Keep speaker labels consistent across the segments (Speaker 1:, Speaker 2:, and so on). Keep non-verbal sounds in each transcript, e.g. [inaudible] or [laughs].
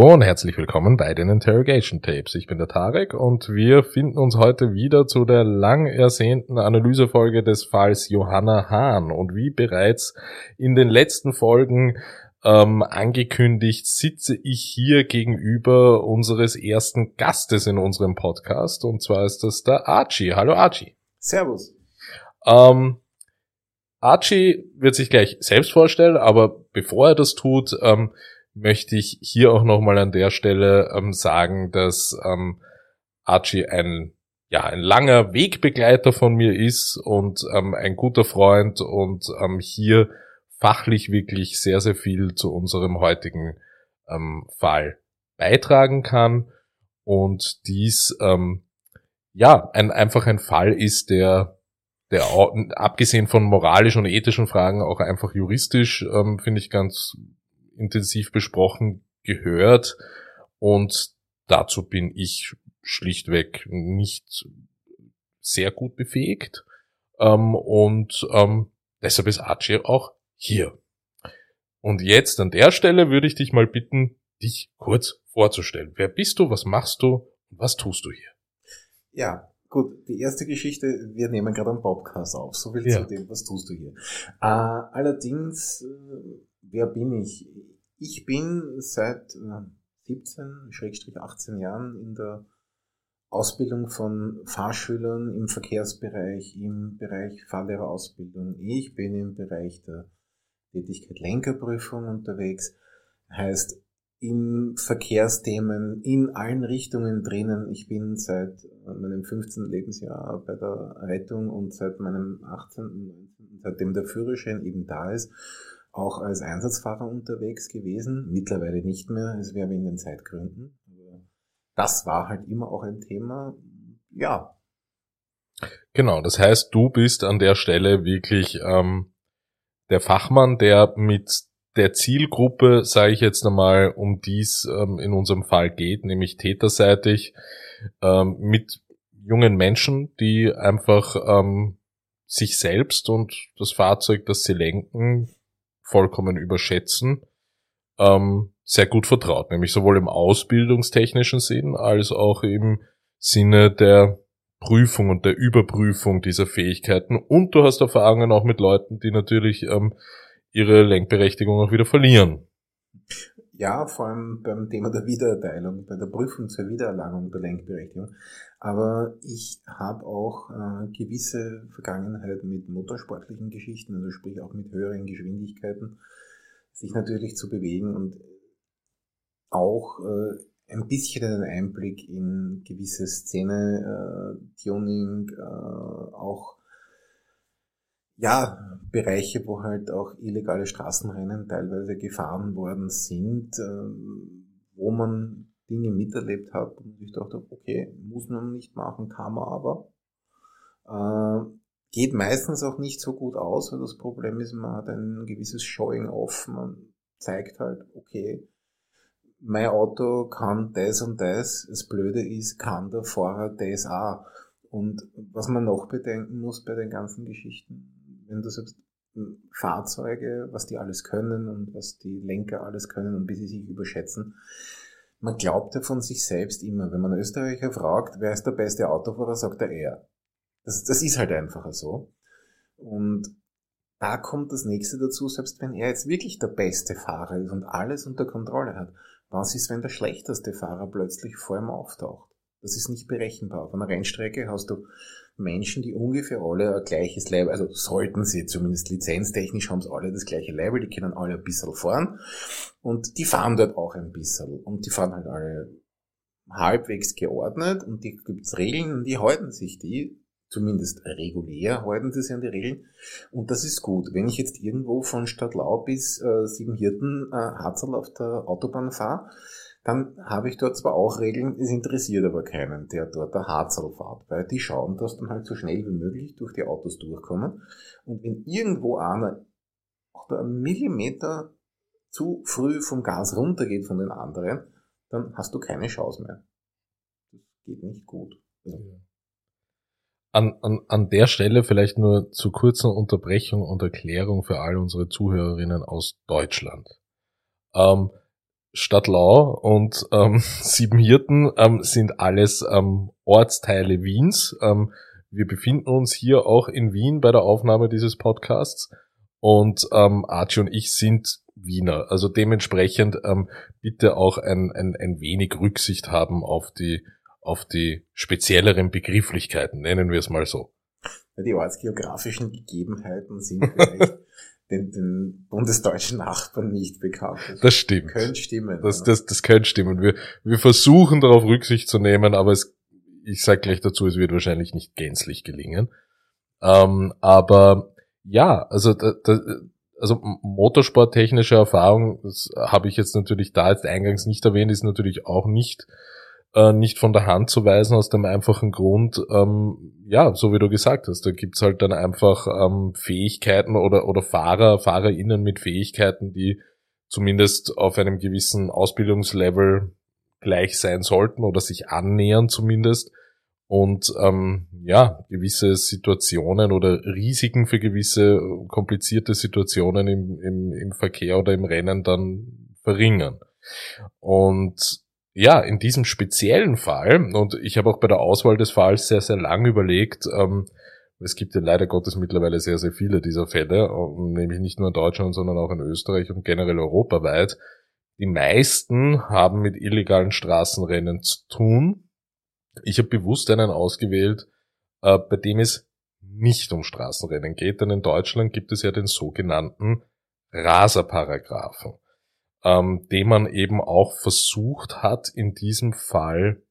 Speaker 1: Hallo und herzlich willkommen bei den Interrogation Tapes. Ich bin der Tarek und wir finden uns heute wieder zu der lang ersehnten Analysefolge des Falls Johanna Hahn. Und wie bereits in den letzten Folgen ähm, angekündigt, sitze ich hier gegenüber unseres ersten Gastes in unserem Podcast. Und zwar ist das der Archie. Hallo Archie.
Speaker 2: Servus.
Speaker 1: Ähm, Archie wird sich gleich selbst vorstellen, aber bevor er das tut, ähm, möchte ich hier auch nochmal an der Stelle ähm, sagen, dass ähm, Archie ein ja ein langer Wegbegleiter von mir ist und ähm, ein guter Freund und ähm, hier fachlich wirklich sehr sehr viel zu unserem heutigen ähm, Fall beitragen kann. Und dies ähm, ja ein einfach ein Fall ist, der der abgesehen von moralischen und ethischen Fragen auch einfach juristisch ähm, finde ich ganz intensiv besprochen gehört und dazu bin ich schlichtweg nicht sehr gut befähigt ähm, und ähm, deshalb ist Archie auch hier. Und jetzt an der Stelle würde ich dich mal bitten, dich kurz vorzustellen. Wer bist du, was machst du und was tust du hier?
Speaker 2: Ja, gut, die erste Geschichte, wir nehmen gerade einen Podcast auf, so viel ja. zu dem, was tust du hier. Äh, allerdings, äh, wer bin ich? Ich bin seit 17, äh, 18 Jahren in der Ausbildung von Fahrschülern im Verkehrsbereich, im Bereich Fahrlehrerausbildung. Ich bin im Bereich der Tätigkeit Lenkerprüfung unterwegs. Heißt, in Verkehrsthemen, in allen Richtungen drinnen. Ich bin seit meinem 15. Lebensjahr bei der Rettung und seit meinem 18., 19., seitdem der Führerschein eben da ist, auch als Einsatzfahrer unterwegs gewesen, mittlerweile nicht mehr, es wäre wegen den Zeitgründen. Das war halt immer auch ein Thema, ja.
Speaker 1: Genau, das heißt, du bist an der Stelle wirklich ähm, der Fachmann, der mit der Zielgruppe, sage ich jetzt einmal, um dies ähm, in unserem Fall geht, nämlich täterseitig, ähm, mit jungen Menschen, die einfach ähm, sich selbst und das Fahrzeug, das sie lenken, vollkommen überschätzen, ähm, sehr gut vertraut, nämlich sowohl im ausbildungstechnischen Sinn als auch im Sinne der Prüfung und der Überprüfung dieser Fähigkeiten. Und du hast Erfahrungen auch mit Leuten, die natürlich ähm, ihre Lenkberechtigung auch wieder verlieren.
Speaker 2: Ja, vor allem beim Thema der Wiedererteilung, bei der Prüfung zur Wiedererlangung der Lenkberechtigung. Aber ich habe auch äh, gewisse Vergangenheit mit motorsportlichen Geschichten, also sprich auch mit höheren Geschwindigkeiten, sich natürlich zu bewegen und auch äh, ein bisschen einen Einblick in gewisse Szene, äh, Tuning, äh, auch ja, Bereiche, wo halt auch illegale Straßenrennen teilweise gefahren worden sind, äh, wo man Dinge miterlebt hat und ich dachte, okay, muss man nicht machen, kann man aber. Äh, geht meistens auch nicht so gut aus, weil das Problem ist, man hat ein gewisses Showing-off, man zeigt halt, okay, mein Auto kann das und das, das Blöde ist, kann der Fahrer das auch. Und was man noch bedenken muss bei den ganzen Geschichten, wenn du sagst, hm, Fahrzeuge, was die alles können und was die Lenker alles können und wie sie sich überschätzen. Man glaubt ja von sich selbst immer. Wenn man Österreicher fragt, wer ist der beste Autofahrer, sagt er er. Das, das ist halt einfach so. Und da kommt das nächste dazu, selbst wenn er jetzt wirklich der beste Fahrer ist und alles unter Kontrolle hat. Was ist, wenn der schlechteste Fahrer plötzlich vor ihm auftaucht? Das ist nicht berechenbar. Auf einer Rennstrecke hast du Menschen, die ungefähr alle ein gleiches Label, also sollten sie zumindest lizenztechnisch haben sie alle das gleiche Label, die können alle ein bisschen fahren. Und die fahren dort auch ein bisschen. Und die fahren halt alle halbwegs geordnet. Und die gibt's Regeln und die halten sich die, zumindest regulär halten sie sich an die Regeln. Und das ist gut. Wenn ich jetzt irgendwo von Stadtlau bis äh, Siebenhirten äh, Harzl auf der Autobahn fahre, dann habe ich dort zwar auch Regeln, es interessiert aber keinen, der dort der Harzl fährt, weil die schauen, dass dann halt so schnell wie möglich durch die Autos durchkommen. Und wenn irgendwo einer oder einen Millimeter zu früh vom Gas runtergeht von den anderen, dann hast du keine Chance mehr. Das geht nicht gut. Also
Speaker 1: an, an, an der Stelle vielleicht nur zu kurzer Unterbrechung und Erklärung für all unsere Zuhörerinnen aus Deutschland. Ähm, Stadtlau und ähm, [laughs] Siebenhirten ähm, sind alles ähm, Ortsteile Wiens. Ähm, wir befinden uns hier auch in Wien bei der Aufnahme dieses Podcasts und ähm, Archie und ich sind Wiener. Also dementsprechend ähm, bitte auch ein, ein, ein wenig Rücksicht haben auf die, auf die spezielleren Begrifflichkeiten, nennen wir es mal so.
Speaker 2: Die ortsgeografischen Gegebenheiten sind vielleicht [laughs] den, den bundesdeutschen Nachbarn nicht bekannt.
Speaker 1: Das, das stimmt.
Speaker 2: Könnte stimmen.
Speaker 1: Das, das, das könnte stimmen. Wir, wir versuchen darauf Rücksicht zu nehmen, aber es, ich sage gleich dazu, es wird wahrscheinlich nicht gänzlich gelingen. Ähm, aber ja, also da, da, also motorsporttechnische Erfahrung, das habe ich jetzt natürlich da jetzt eingangs nicht erwähnt, ist natürlich auch nicht äh, nicht von der Hand zu weisen aus dem einfachen Grund, ähm, ja, so wie du gesagt hast, da gibt's halt dann einfach ähm, Fähigkeiten oder oder Fahrer, FahrerInnen mit Fähigkeiten, die zumindest auf einem gewissen Ausbildungslevel gleich sein sollten oder sich annähern zumindest und ähm, ja, gewisse Situationen oder Risiken für gewisse komplizierte Situationen im, im, im Verkehr oder im Rennen dann verringern. Und ja, in diesem speziellen Fall, und ich habe auch bei der Auswahl des Falls sehr, sehr lang überlegt, ähm, es gibt ja leider Gottes mittlerweile sehr, sehr viele dieser Fälle, nämlich nicht nur in Deutschland, sondern auch in Österreich und generell europaweit. Die meisten haben mit illegalen Straßenrennen zu tun ich habe bewusst einen ausgewählt, äh, bei dem es nicht um Straßenrennen geht, denn in Deutschland gibt es ja den sogenannten Raserparagraphen, ähm, den man eben auch versucht hat, in diesem Fall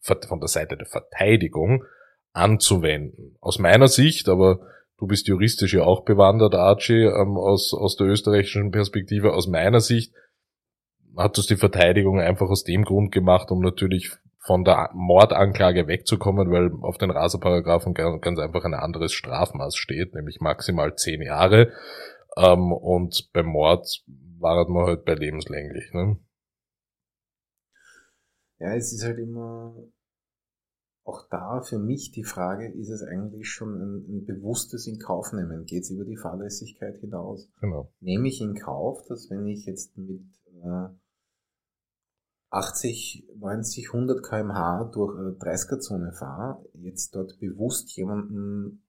Speaker 1: von der Seite der Verteidigung anzuwenden. Aus meiner Sicht, aber du bist juristisch ja auch bewandert, Archie, ähm, aus, aus der österreichischen Perspektive, aus meiner Sicht hat das die Verteidigung einfach aus dem Grund gemacht, um natürlich von der Mordanklage wegzukommen, weil auf den Raserparagraphen ganz einfach ein anderes Strafmaß steht, nämlich maximal zehn Jahre. Ähm, und beim Mord war man halt bei lebenslänglich. Ne?
Speaker 2: Ja, es ist halt immer auch da für mich die Frage, ist es eigentlich schon ein, ein bewusstes Inkaufnehmen? Geht es über die Fahrlässigkeit hinaus?
Speaker 1: Genau.
Speaker 2: Nehme ich in Kauf, dass wenn ich jetzt mit äh, 80, 90, 100 kmh durch eine 30er-Zone fahre, jetzt dort bewusst jemanden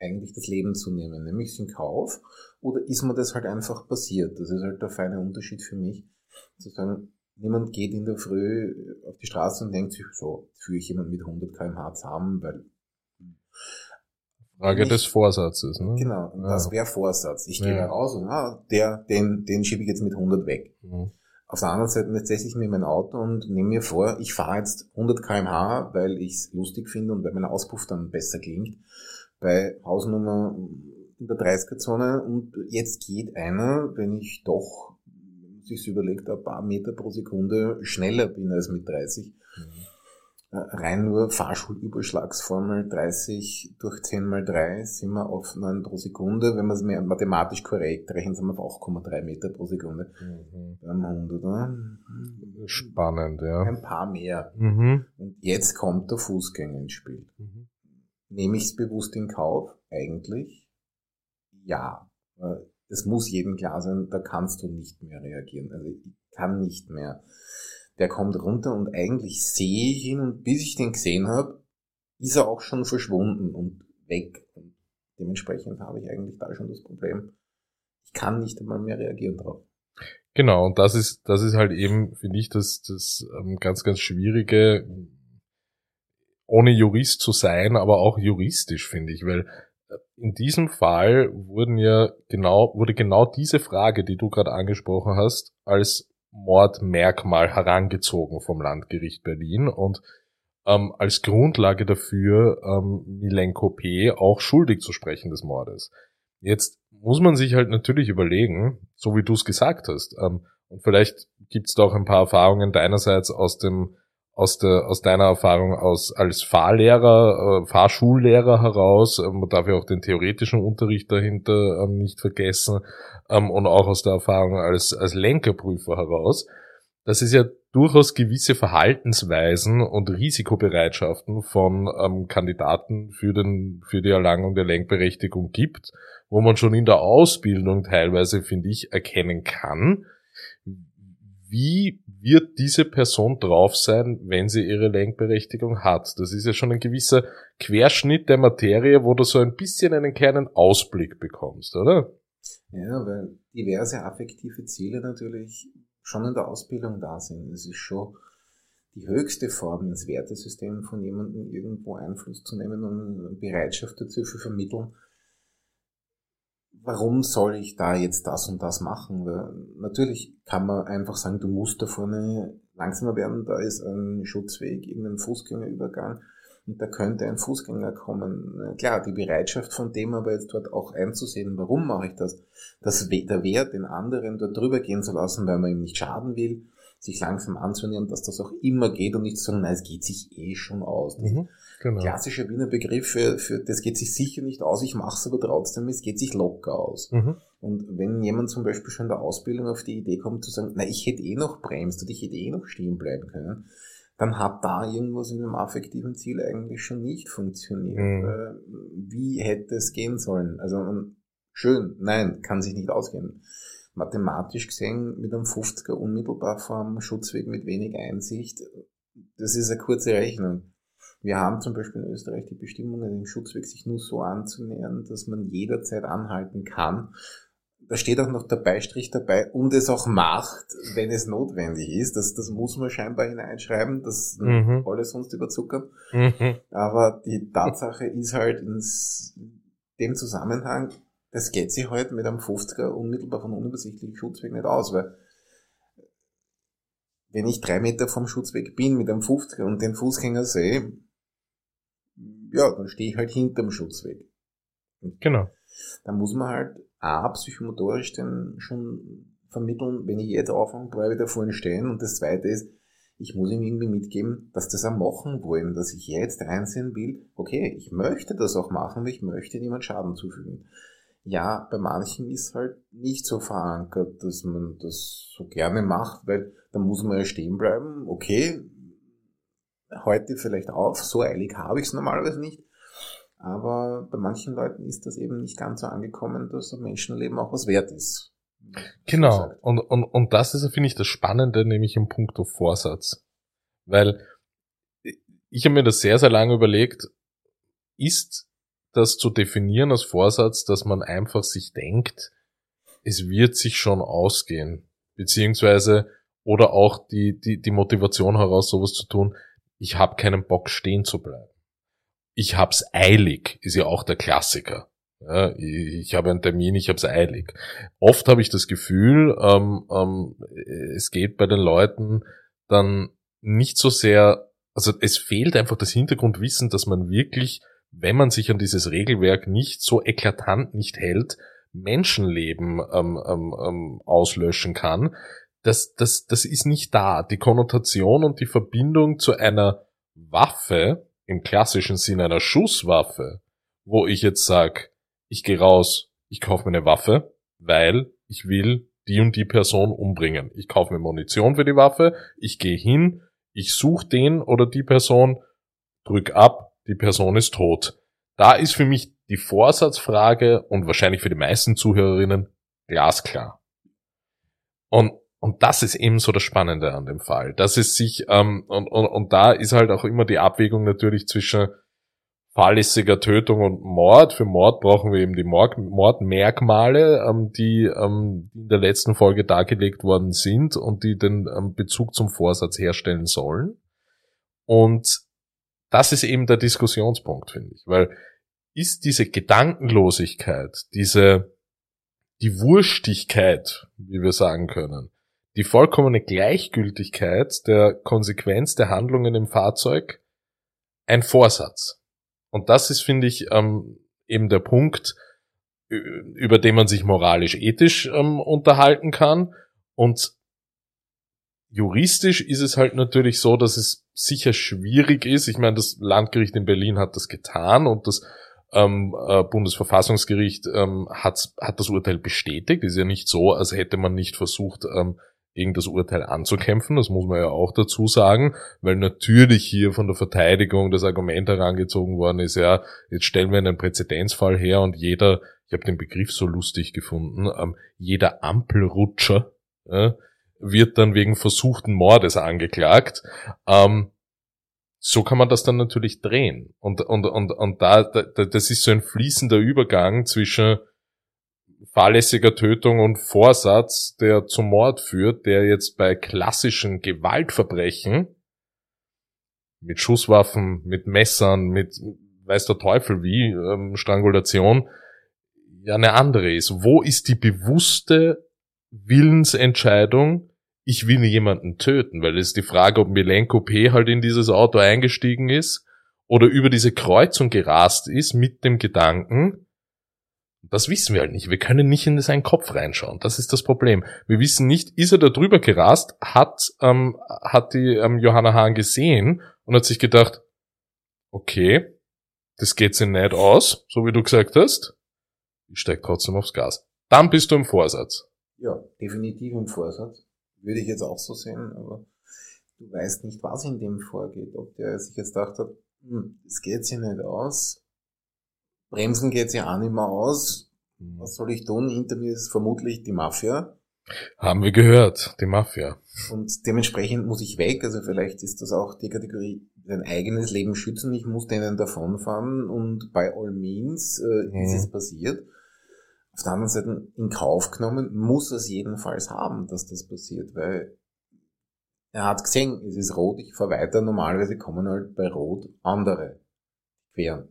Speaker 2: eigentlich das Leben zu nehmen, nämlich in Kauf, oder ist mir das halt einfach passiert? Das ist halt der feine Unterschied für mich, zu sagen, niemand geht in der Früh auf die Straße und denkt sich, so, führe ich jemanden mit 100 kmh zusammen, weil
Speaker 1: Frage des Vorsatzes, ne?
Speaker 2: Genau, ja. das wäre Vorsatz. Ich gehe ja. raus und ah, der, den, den schiebe ich jetzt mit 100 weg. Mhm. Auf der anderen Seite setze ich mir mein Auto und nehme mir vor, ich fahre jetzt 100 kmh, weil ich es lustig finde und weil mein Auspuff dann besser klingt, bei Hausnummer in der 30er-Zone und jetzt geht einer, wenn ich doch, wenn man sich überlegt, ein paar Meter pro Sekunde schneller bin als mit 30, mhm äh, rein nur Fahrschulüberschlagsformel 30 durch 10 mal 3 sind wir auf 9 pro Sekunde. Wenn man es mehr mathematisch korrekt rechnen, sind wir auf 8,3 Meter pro Sekunde mhm. beim Hund, oder?
Speaker 1: Spannend, ja.
Speaker 2: Ein paar mehr.
Speaker 1: Mhm.
Speaker 2: Und jetzt kommt der Fußgänger ins Spiel. Mhm. Nehme ich es bewusst in Kauf? Eigentlich ja. Es muss jedem klar sein, da kannst du nicht mehr reagieren. Also ich kann nicht mehr der kommt runter und eigentlich sehe ich ihn und bis ich den gesehen habe, ist er auch schon verschwunden und weg. Und dementsprechend habe ich eigentlich da schon das Problem. Ich kann nicht einmal mehr reagieren drauf.
Speaker 1: Genau, und das ist, das ist halt eben, finde ich, das, das ähm, ganz, ganz Schwierige, ohne Jurist zu sein, aber auch juristisch, finde ich, weil äh, in diesem Fall wurden ja genau, wurde genau diese Frage, die du gerade angesprochen hast, als Mordmerkmal herangezogen vom Landgericht Berlin und ähm, als Grundlage dafür ähm, Milenko P. auch schuldig zu sprechen des Mordes. Jetzt muss man sich halt natürlich überlegen, so wie du es gesagt hast, ähm, und vielleicht gibt es da auch ein paar Erfahrungen deinerseits aus dem aus der aus deiner Erfahrung aus als Fahrlehrer, äh, Fahrschullehrer heraus, äh, man darf ja auch den theoretischen Unterricht dahinter ähm, nicht vergessen ähm, und auch aus der Erfahrung als als Lenkerprüfer heraus, dass es ja durchaus gewisse Verhaltensweisen und Risikobereitschaften von ähm, Kandidaten für den für die Erlangung der Lenkberechtigung gibt, wo man schon in der Ausbildung teilweise finde ich erkennen kann, wie wird diese Person drauf sein, wenn sie ihre Lenkberechtigung hat? Das ist ja schon ein gewisser Querschnitt der Materie, wo du so ein bisschen einen kleinen Ausblick bekommst, oder?
Speaker 2: Ja, weil diverse affektive Ziele natürlich schon in der Ausbildung da sind. Es ist schon die höchste Form ins Wertesystem von jemandem irgendwo Einfluss zu nehmen und Bereitschaft dazu zu vermitteln, warum soll ich da jetzt das und das machen? Weil natürlich kann man einfach sagen, du musst da vorne langsamer werden, da ist ein Schutzweg, irgendein Fußgängerübergang und da könnte ein Fußgänger kommen. Klar, die Bereitschaft von dem aber jetzt dort auch einzusehen, warum mache ich das, dass der Wert, den anderen dort drüber gehen zu lassen, weil man ihm nicht schaden will, sich langsam anzunähern, dass das auch immer geht und nicht zu sagen, nein, es geht sich eh schon aus. Mhm, genau. Klassischer Wiener Begriff für, für das geht sich sicher nicht aus, ich mache es aber trotzdem, es geht sich locker aus. Mhm. Und wenn jemand zum Beispiel schon in der Ausbildung auf die Idee kommt zu sagen, na, ich hätte eh noch bremst und ich hätte eh noch stehen bleiben können, dann hat da irgendwas in dem affektiven Ziel eigentlich schon nicht funktioniert. Mhm. Wie hätte es gehen sollen? Also schön, nein, kann sich nicht ausgehen mathematisch gesehen mit einem 50er unmittelbar vor Schutzweg mit wenig Einsicht, das ist eine kurze Rechnung. Wir haben zum Beispiel in Österreich die Bestimmungen, dem Schutzweg sich nur so anzunähern, dass man jederzeit anhalten kann. Da steht auch noch der Beistrich dabei und es auch macht, wenn es notwendig ist. Das, das muss man scheinbar hineinschreiben, das mhm. alles sonst überzuckern. Mhm. Aber die Tatsache ist halt in dem Zusammenhang, das geht sich halt mit einem 50er unmittelbar von unübersichtlichen Schutzweg nicht aus, weil wenn ich drei Meter vom Schutzweg bin mit einem 50er und den Fußgänger sehe, ja, dann stehe ich halt hinterm Schutzweg.
Speaker 1: Genau.
Speaker 2: Da muss man halt A, psychomotorisch dann schon vermitteln, wenn ich jetzt auffange, bleibe ich da vorne stehen. Und das zweite ist, ich muss ihm irgendwie mitgeben, dass das auch machen wollen, dass ich jetzt einsehen will, okay, ich möchte das auch machen, aber ich möchte niemand Schaden zufügen. Ja, bei manchen ist halt nicht so verankert, dass man das so gerne macht, weil da muss man ja stehen bleiben. Okay, heute vielleicht auf, so eilig habe ich es normalerweise nicht. Aber bei manchen Leuten ist das eben nicht ganz so angekommen, dass ein Menschenleben auch was wert ist.
Speaker 1: Genau. Und, und, und das ist, finde ich, das Spannende, nämlich im Punkto Vorsatz. Weil ich habe mir das sehr, sehr lange überlegt, ist das zu definieren als Vorsatz, dass man einfach sich denkt, es wird sich schon ausgehen, beziehungsweise oder auch die, die, die Motivation heraus, sowas zu tun, ich habe keinen Bock stehen zu bleiben. Ich hab's eilig, ist ja auch der Klassiker. Ja, ich, habe einen Termin, ich hab's eilig. Oft habe ich das Gefühl, ähm, ähm, es geht bei den Leuten dann nicht so sehr, also es fehlt einfach das Hintergrundwissen, dass man wirklich wenn man sich an dieses Regelwerk nicht so eklatant nicht hält, Menschenleben ähm, ähm, ähm, auslöschen kann. Das, das, das ist nicht da. Die Konnotation und die Verbindung zu einer Waffe, im klassischen Sinn einer Schusswaffe, wo ich jetzt sag, ich gehe raus, ich kaufe mir eine Waffe, weil ich will die und die Person umbringen. Ich kaufe mir Munition für die Waffe, ich gehe hin, ich suche den oder die Person, drück ab, die Person ist tot. Da ist für mich die Vorsatzfrage und wahrscheinlich für die meisten Zuhörerinnen glasklar. Und, und das ist eben so das Spannende an dem Fall. Das ist sich, ähm, und, und, und da ist halt auch immer die Abwägung natürlich zwischen fahrlässiger Tötung und Mord. Für Mord brauchen wir eben die Mord Mordmerkmale, ähm, die ähm, in der letzten Folge dargelegt worden sind und die den ähm, Bezug zum Vorsatz herstellen sollen. Und das ist eben der Diskussionspunkt, finde ich, weil ist diese Gedankenlosigkeit, diese, die Wurstigkeit, wie wir sagen können, die vollkommene Gleichgültigkeit der Konsequenz der Handlungen im Fahrzeug ein Vorsatz. Und das ist, finde ich, ähm, eben der Punkt, über den man sich moralisch-ethisch ähm, unterhalten kann. Und juristisch ist es halt natürlich so, dass es sicher schwierig ist. Ich meine, das Landgericht in Berlin hat das getan und das ähm, äh, Bundesverfassungsgericht ähm, hat, das Urteil bestätigt. Ist ja nicht so, als hätte man nicht versucht, ähm, gegen das Urteil anzukämpfen. Das muss man ja auch dazu sagen, weil natürlich hier von der Verteidigung das Argument herangezogen worden ist, ja, jetzt stellen wir einen Präzedenzfall her und jeder, ich habe den Begriff so lustig gefunden, ähm, jeder Ampelrutscher, äh, wird dann wegen versuchten Mordes angeklagt. Ähm, so kann man das dann natürlich drehen. Und, und, und, und da, da, das ist so ein fließender Übergang zwischen fahrlässiger Tötung und Vorsatz, der zum Mord führt, der jetzt bei klassischen Gewaltverbrechen mit Schusswaffen, mit Messern, mit weiß der Teufel wie, ähm, Strangulation, ja eine andere ist. Wo ist die bewusste Willensentscheidung, ich will jemanden töten? Weil es ist die Frage, ob Milenko P. halt in dieses Auto eingestiegen ist oder über diese Kreuzung gerast ist mit dem Gedanken, das wissen wir halt nicht. Wir können nicht in seinen Kopf reinschauen. Das ist das Problem. Wir wissen nicht, ist er da drüber gerast, hat, ähm, hat die ähm, Johanna Hahn gesehen und hat sich gedacht, okay, das geht sich nicht aus, so wie du gesagt hast. Ich steig trotzdem aufs Gas. Dann bist du im Vorsatz.
Speaker 2: Ja, definitiv im Vorsatz. Würde ich jetzt auch so sehen, aber du weißt nicht, was in dem vorgeht. Ob der sich jetzt gedacht hat, hm, das geht sich nicht aus, Bremsen geht sich auch nicht mehr aus, was soll ich tun? Hinter mir ist vermutlich die Mafia.
Speaker 1: Haben wir gehört, die Mafia.
Speaker 2: Und dementsprechend muss ich weg. Also vielleicht ist das auch die Kategorie, sein eigenes Leben schützen. Ich muss denen davonfahren und bei all means äh, mhm. ist es passiert. Auf der anderen Seite in Kauf genommen muss es jedenfalls haben, dass das passiert, weil er hat gesehen, es ist rot, ich fahre weiter. Normalerweise kommen halt bei Rot andere queren.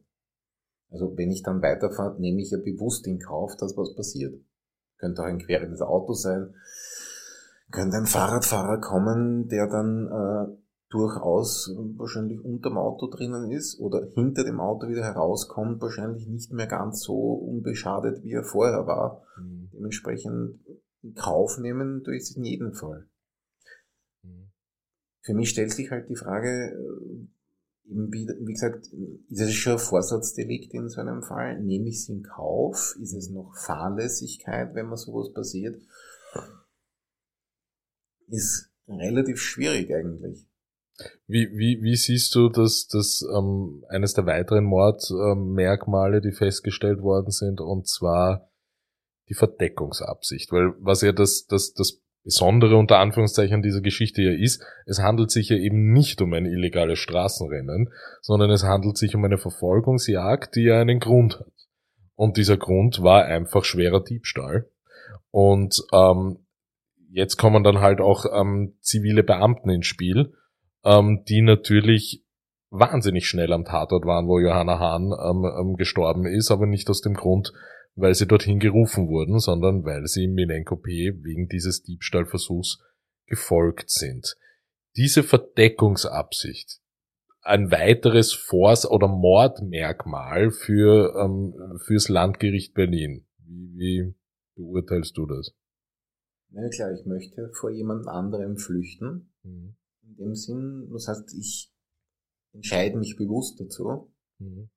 Speaker 2: Also wenn ich dann weiterfahre, nehme ich ja bewusst in Kauf, dass was passiert. Könnte auch ein querendes Auto sein, könnte ein Fahrradfahrer kommen, der dann äh, durchaus wahrscheinlich unterm Auto drinnen ist oder hinter dem Auto wieder herauskommt, wahrscheinlich nicht mehr ganz so unbeschadet, wie er vorher war. Mhm. Dementsprechend in Kauf nehmen durch es in jedem Fall. Mhm. Für mich stellt sich halt die Frage, äh, eben wie, wie gesagt, ist es schon ein Vorsatzdelikt in so einem Fall? Nehme ich es in Kauf? Ist es noch Fahrlässigkeit, wenn mir sowas passiert? Ist relativ schwierig eigentlich.
Speaker 1: Wie, wie, wie siehst du, dass das ähm, eines der weiteren Mordmerkmale, die festgestellt worden sind, und zwar die Verdeckungsabsicht? Weil was ja das, das, das Besondere unter Anführungszeichen dieser Geschichte ja ist, es handelt sich ja eben nicht um ein illegales Straßenrennen, sondern es handelt sich um eine Verfolgungsjagd, die ja einen Grund hat. Und dieser Grund war einfach schwerer Diebstahl. Und ähm, jetzt kommen dann halt auch ähm, zivile Beamten ins Spiel, ähm, die natürlich wahnsinnig schnell am Tatort waren, wo Johanna Hahn ähm, ähm, gestorben ist, aber nicht aus dem Grund, weil sie dorthin gerufen wurden, sondern weil sie Milenko P. wegen dieses Diebstahlversuchs gefolgt sind. Diese Verdeckungsabsicht, ein weiteres Force- oder Mordmerkmal für ähm, fürs Landgericht Berlin. Wie, wie beurteilst du das?
Speaker 2: Na ja, klar, ich möchte vor jemand anderem flüchten. Mhm. In dem Sinn, das heißt, ich entscheide mich bewusst dazu. Mhm.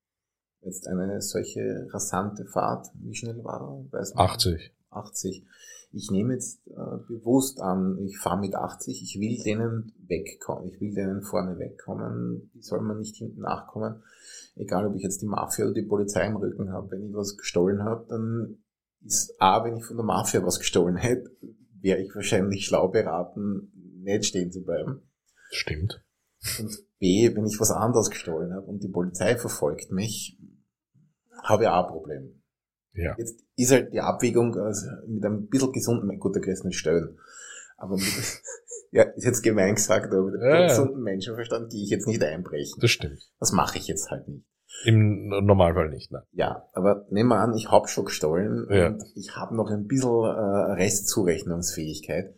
Speaker 2: Jetzt eine solche rasante Fahrt, wie schnell war er?
Speaker 1: Weiß man 80.
Speaker 2: 80. Ich nehme jetzt äh, bewusst an, ich fahre mit 80, ich will denen wegkommen, ich will denen vorne wegkommen, die soll man nicht hinten nachkommen. Egal, ob ich jetzt die Mafia oder die Polizei im Rücken habe. Wenn ich was gestohlen habe, dann ist A, wenn ich von der Mafia was gestohlen hätte, wäre ich wahrscheinlich schlau beraten, nicht stehen zu bleiben.
Speaker 1: Stimmt.
Speaker 2: Und B, wenn ich was anderes gestohlen habe und die Polizei verfolgt mich, habe ich auch ein Problem. Ja. Jetzt ist halt die Abwägung also mit einem bisschen gesunden, gut, da kannst du nicht stellen. Aber mit, [laughs] ja, ist jetzt gemein gesagt, aber mit einem ja, gesunden Menschenverstand gehe ich jetzt nicht einbrechen.
Speaker 1: Das stimmt.
Speaker 2: Das mache ich jetzt halt nicht.
Speaker 1: Im Normalfall nicht, ne?
Speaker 2: Ja, aber nehmen wir an, ich hab schon gestohlen ja. und ich habe noch ein bisschen äh, Restzurechnungsfähigkeit.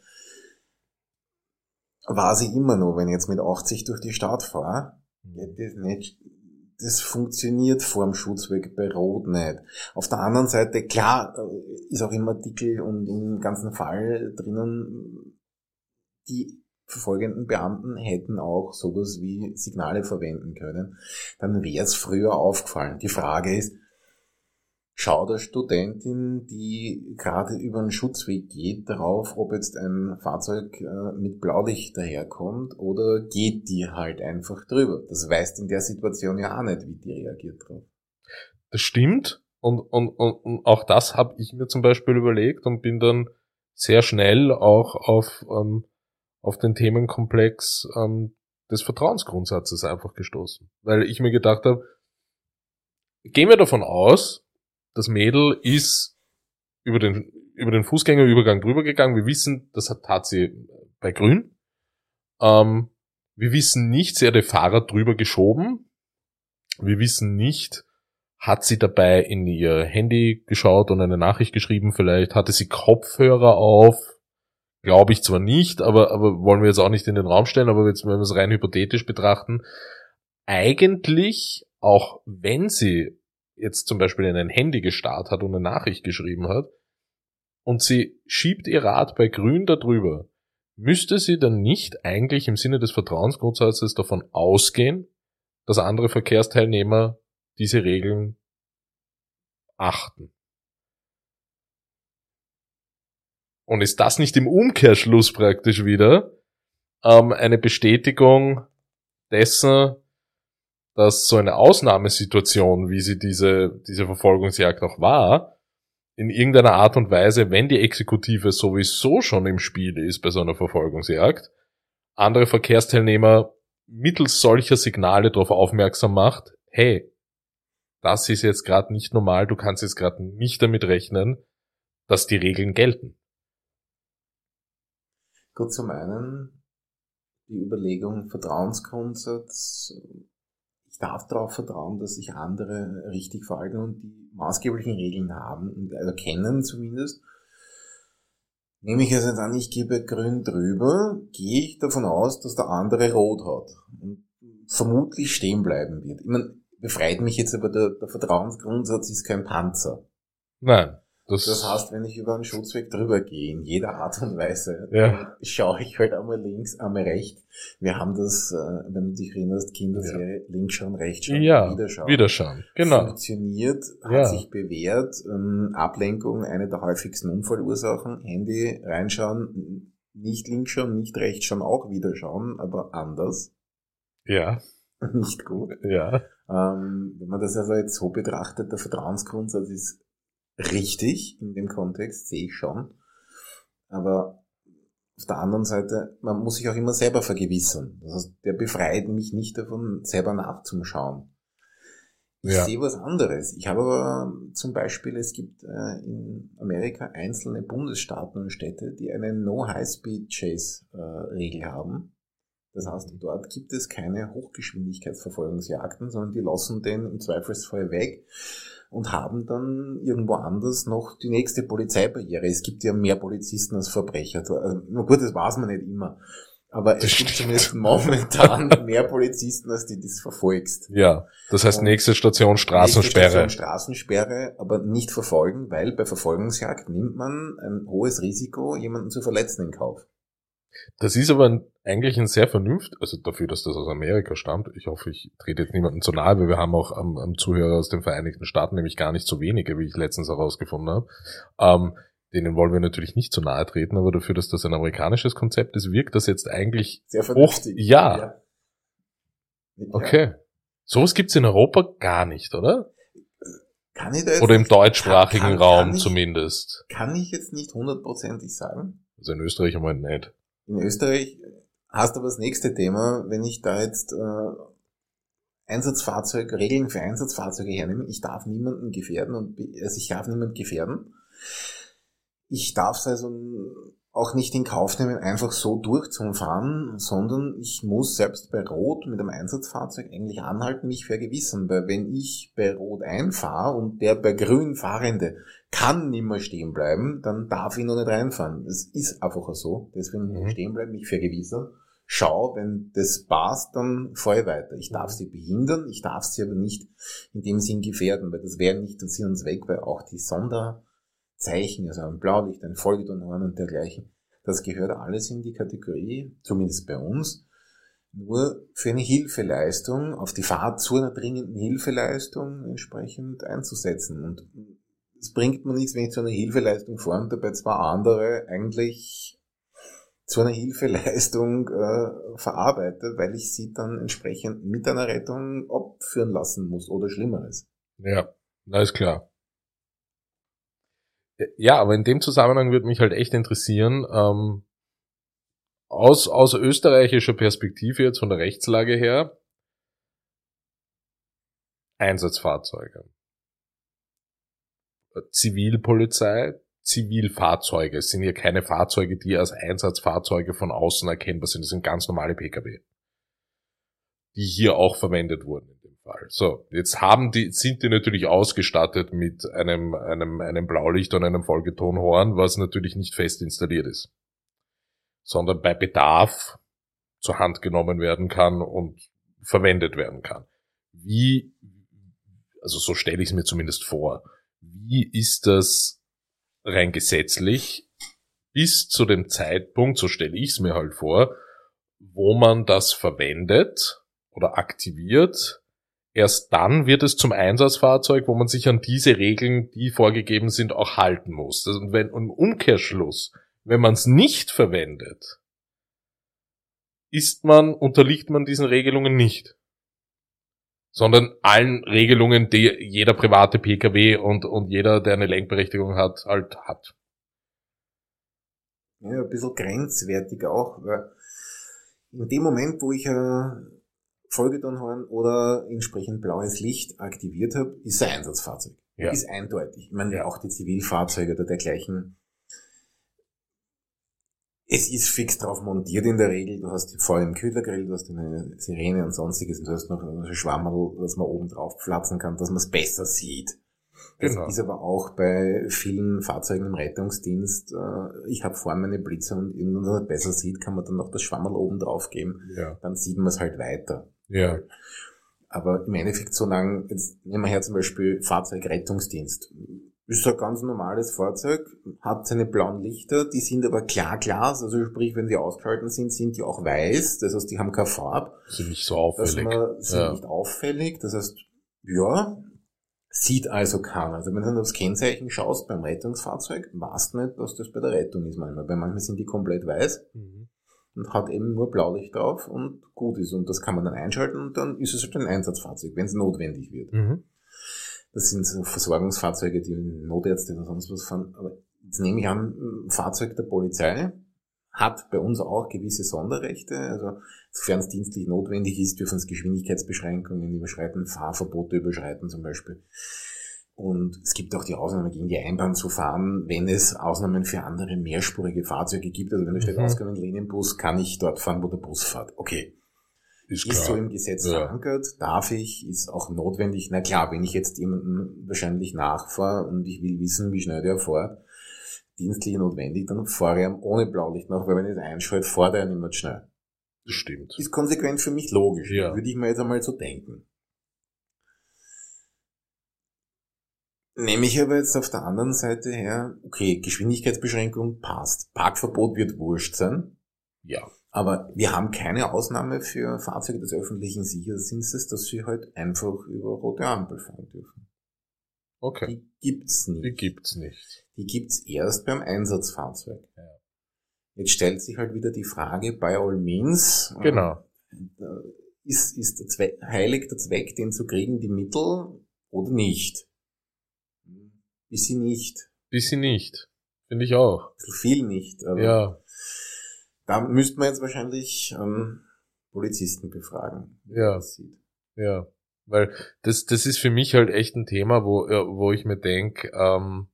Speaker 2: War sie immer noch, wenn ich jetzt mit 80 durch die Stadt fahre, mhm. geht das nicht das funktioniert vor dem Schutzweg bei Rot nicht. Auf der anderen Seite, klar, äh, ist auch im Artikel und im ganzen Fall drinnen, die verfolgenden Beamten hätten auch sowas wie Signale verwenden können. Dann wäre es früher aufgefallen. Die Frage ist, schaut eine Studentin, die gerade über einen Schutzweg geht, darauf, ob jetzt ein Fahrzeug äh, mit Blaulicht daherkommt oder geht die halt einfach drüber. Das weißt in der Situation ja auch nicht, wie die reagiert drauf.
Speaker 1: Das stimmt. Und, und, und, und auch das habe ich mir zum Beispiel überlegt und bin dann sehr schnell auch auf, ähm, auf den Themenkomplex ähm, des Vertrauensgrundsatzes einfach gestoßen. Weil ich mir gedacht habe, gehen wir davon aus, das Mädel ist über den, über den Fußgängerübergang drüber gegangen. Wir wissen, das hat, tat sie bei Grün. Ähm, wir wissen nicht, sie hat den Fahrrad drüber geschoben. Wir wissen nicht, hat sie dabei in ihr Handy geschaut und eine Nachricht geschrieben vielleicht? Hatte sie Kopfhörer auf? Glaube ich zwar nicht, aber, aber wollen wir jetzt auch nicht in den Raum stellen, aber jetzt, wenn wir es rein hypothetisch betrachten, eigentlich, auch wenn sie jetzt zum Beispiel in ein Handy gestarrt hat und eine Nachricht geschrieben hat, und sie schiebt ihr Rad bei Grün darüber, müsste sie dann nicht eigentlich im Sinne des Vertrauensgrundsatzes davon ausgehen, dass andere Verkehrsteilnehmer diese Regeln achten? Und ist das nicht im Umkehrschluss praktisch wieder ähm, eine Bestätigung dessen, dass so eine Ausnahmesituation, wie sie diese, diese Verfolgungsjagd auch war, in irgendeiner Art und Weise, wenn die Exekutive sowieso schon im Spiel ist bei so einer Verfolgungsjagd, andere Verkehrsteilnehmer mittels solcher Signale darauf aufmerksam macht, hey, das ist jetzt gerade nicht normal, du kannst jetzt gerade nicht damit rechnen, dass die Regeln gelten.
Speaker 2: Gut, zum einen die Überlegung Vertrauensgrundsatz. Ich darf darauf vertrauen, dass sich andere richtig verhalten und die maßgeblichen Regeln haben und erkennen zumindest. Nehme ich also an, ich gebe grün drüber, gehe ich davon aus, dass der andere rot hat und vermutlich stehen bleiben wird. Ich meine, befreit mich jetzt aber der, der Vertrauensgrundsatz ist kein Panzer.
Speaker 1: Nein.
Speaker 2: Das, das, heißt, wenn ich über einen Schutzweg drüber gehe, in jeder Art und Weise,
Speaker 1: ja.
Speaker 2: schaue ich halt einmal links, einmal rechts. Wir haben das, äh, wenn du dich erinnerst, Kinderserie, ja. links schauen, rechts schauen,
Speaker 1: ja, wiederschauen. Wiederschauen, genau.
Speaker 2: Funktioniert, hat sich bewährt. Ähm, Ablenkung, eine der häufigsten Unfallursachen. Handy reinschauen, nicht links schauen, nicht rechts schauen, auch wiederschauen, aber anders.
Speaker 1: Ja. [laughs]
Speaker 2: Nicht gut.
Speaker 1: Ja.
Speaker 2: Ähm, wenn man das also jetzt so betrachtet, der Vertrauensgrundsatz ist richtig in dem Kontext, sehe ich schon. Aber auf der anderen Seite, man muss sich auch immer selber vergewissern. Das heißt, der befreit mich nicht davon, selber nachzuschauen. Ich ja. sehe was anderes. Ich habe aber zum Beispiel, es gibt äh, in Amerika einzelne Bundesstaaten und Städte, die eine No-High-Speed-Chase-Regel äh, haben. Das heißt, dort gibt es keine Hochgeschwindigkeitsverfolgungsjagden, sondern die lassen den im Zweifelsfall weg und haben dann irgendwo anders noch die nächste Polizeibarriere. Es gibt ja mehr Polizisten als Verbrecher. Also, gut, das weiß man nicht immer. Aber es gibt zumindest momentan [laughs] mehr Polizisten, als die das verfolgst.
Speaker 1: Ja, das heißt nächste Station Straßensperre. Nächste Station
Speaker 2: Straßensperre, aber nicht verfolgen, weil bei Verfolgungsjagd nimmt man ein hohes Risiko, jemanden zu verletzen in Kauf.
Speaker 1: Das ist aber ein, eigentlich ein sehr vernünft, also dafür, dass das aus Amerika stammt. Ich hoffe, ich trete jetzt niemanden zu nahe, weil wir haben auch am, am Zuhörer aus den Vereinigten Staaten nämlich gar nicht so wenige, wie ich letztens herausgefunden habe. Ähm, denen wollen wir natürlich nicht zu nahe treten, aber dafür, dass das ein amerikanisches Konzept ist, wirkt das jetzt eigentlich
Speaker 2: sehr vernünftig.
Speaker 1: Ja. ja. Okay. Sowas gibt's in Europa gar nicht, oder?
Speaker 2: Kann ich da jetzt
Speaker 1: Oder im deutschsprachigen kann, kann, Raum kann ich, zumindest.
Speaker 2: Kann ich jetzt nicht hundertprozentig sagen.
Speaker 1: Also in Österreich einmal nicht.
Speaker 2: In Österreich hast du aber das nächste Thema, wenn ich da jetzt äh, Einsatzfahrzeug, Regeln für Einsatzfahrzeuge hernehme, ich darf niemanden gefährden und also ich darf niemanden gefährden. Ich darf es also auch nicht in Kauf nehmen, einfach so durchzufahren, sondern ich muss selbst bei Rot mit einem Einsatzfahrzeug eigentlich anhalten, mich vergewissern, weil wenn ich bei Rot einfahre und der bei Grün fahrende kann nimmer stehen bleiben, dann darf ich noch nicht reinfahren. Das ist einfach so. Deswegen mhm. stehen bleiben, mich vergewissern. Schau, wenn das passt, dann fahre ich weiter. Ich darf mhm. sie behindern, ich darf sie aber nicht in dem Sinn gefährden, weil das wäre nicht der Sinn und Zweck, weil auch die Sonder Zeichen, also ein Blaulicht, ein Folgetonhorn und dergleichen. Das gehört alles in die Kategorie, zumindest bei uns, nur für eine Hilfeleistung, auf die Fahrt zu einer dringenden Hilfeleistung entsprechend einzusetzen. Und es bringt mir nichts, wenn ich zu einer Hilfeleistung fahre und dabei zwei andere eigentlich zu einer Hilfeleistung äh, verarbeite, weil ich sie dann entsprechend mit einer Rettung abführen lassen muss oder Schlimmeres.
Speaker 1: Ja, na ist klar. Ja, aber in dem Zusammenhang würde mich halt echt interessieren, ähm, aus, aus österreichischer Perspektive jetzt von der Rechtslage her, Einsatzfahrzeuge. Zivilpolizei, Zivilfahrzeuge. Es sind hier keine Fahrzeuge, die als Einsatzfahrzeuge von außen erkennbar sind. Das sind ganz normale Pkw. Die hier auch verwendet wurden Fall. So, jetzt haben die, sind die natürlich ausgestattet mit einem, einem, einem Blaulicht und einem Folgetonhorn, was natürlich nicht fest installiert ist. Sondern bei Bedarf zur Hand genommen werden kann und verwendet werden kann. Wie, also so stelle ich es mir zumindest vor. Wie ist das rein gesetzlich bis zu dem Zeitpunkt, so stelle ich es mir halt vor, wo man das verwendet oder aktiviert, erst dann wird es zum Einsatzfahrzeug, wo man sich an diese Regeln, die vorgegeben sind, auch halten muss. Und wenn im Umkehrschluss, wenn man es nicht verwendet, ist man, unterliegt man diesen Regelungen nicht sondern allen Regelungen, die jeder private Pkw und, und jeder, der eine Lenkberechtigung hat, halt hat.
Speaker 2: Ja, ein bisschen grenzwertig auch, weil in dem Moment, wo ich Folgetonhorn oder entsprechend blaues Licht aktiviert habe, ist ein Einsatzfahrzeug. Ja. Ist eindeutig. Ich meine, ja. auch die Zivilfahrzeuge oder dergleichen es ist fix drauf montiert in der Regel. Du hast vor allem Kühlergrill, du hast eine Sirene und sonstiges und du hast noch ein Schwammerl, das man oben drauf pflanzen kann, dass man es besser sieht. Das genau. ist aber auch bei vielen Fahrzeugen im Rettungsdienst. Äh, ich habe vor meine Blitze und irgendwann besser sieht, kann man dann noch das Schwammerl oben drauf geben. Ja. Dann sieht man es halt weiter.
Speaker 1: Ja.
Speaker 2: Aber im Endeffekt so lang, jetzt nehmen wir her zum Beispiel Fahrzeugrettungsdienst ist ein ganz normales Fahrzeug, hat seine blauen Lichter, die sind aber klar Glas, also sprich, wenn sie ausgeschalten sind, sind die auch weiß, das heißt, die haben keine Farbe.
Speaker 1: Sind nicht so auffällig.
Speaker 2: Man, sind ja. nicht auffällig, das heißt, ja, sieht also keiner. Also wenn du aufs Kennzeichen schaust beim Rettungsfahrzeug, weißt du nicht, dass das bei der Rettung ist manchmal, weil manchmal sind die komplett weiß. Mhm. Und hat eben nur Blaulicht drauf und gut ist. Und das kann man dann einschalten und dann ist es halt ein Einsatzfahrzeug, wenn es notwendig wird. Mhm. Das sind so Versorgungsfahrzeuge, die Notärzte oder sonst was fahren. Aber jetzt nehme ich an, ein Fahrzeug der Polizei hat bei uns auch gewisse Sonderrechte. Also sofern es dienstlich notwendig ist, dürfen es Geschwindigkeitsbeschränkungen überschreiten, Fahrverbote überschreiten zum Beispiel. Und es gibt auch die Ausnahme gegen die Einbahn zu fahren, wenn es Ausnahmen für andere mehrspurige Fahrzeuge gibt. Also wenn steht mhm. ausgegangen Linienbus, kann ich dort fahren, wo der Bus fährt. Okay. Ist, ist so im Gesetz ja. verankert, darf ich, ist auch notwendig. Na klar, wenn ich jetzt jemanden wahrscheinlich nachfahre und ich will wissen, wie schnell der fährt, dienstlich notwendig, dann fahre ich ohne Blaulicht nach, weil wenn ich es einschalte, fährt er nicht mehr schnell.
Speaker 1: Das stimmt.
Speaker 2: Ist konsequent für mich logisch. Ja. Würde ich mir jetzt einmal so denken. Nehme ich aber jetzt auf der anderen Seite her, okay, Geschwindigkeitsbeschränkung passt. Parkverbot wird wurscht sein.
Speaker 1: Ja.
Speaker 2: Aber wir haben keine Ausnahme für Fahrzeuge des öffentlichen Sicherheitsdienstes, dass sie halt einfach über rote Ampel fahren dürfen.
Speaker 1: Okay.
Speaker 2: Die gibt's nicht.
Speaker 1: Die gibt's nicht.
Speaker 2: Die gibt's erst beim Einsatzfahrzeug. Ja. Jetzt stellt sich halt wieder die Frage, by all means.
Speaker 1: Genau.
Speaker 2: Äh, ist, ist der Zweck, heilig der Zweck, den zu kriegen, die Mittel oder nicht? Sie nicht.
Speaker 1: Sie nicht. Finde ich auch.
Speaker 2: Zu viel nicht.
Speaker 1: Aber ja.
Speaker 2: Da müsste man jetzt wahrscheinlich ähm, Polizisten befragen.
Speaker 1: Ja. Ja. Weil das, das ist für mich halt echt ein Thema, wo, wo ich mir denke, ähm,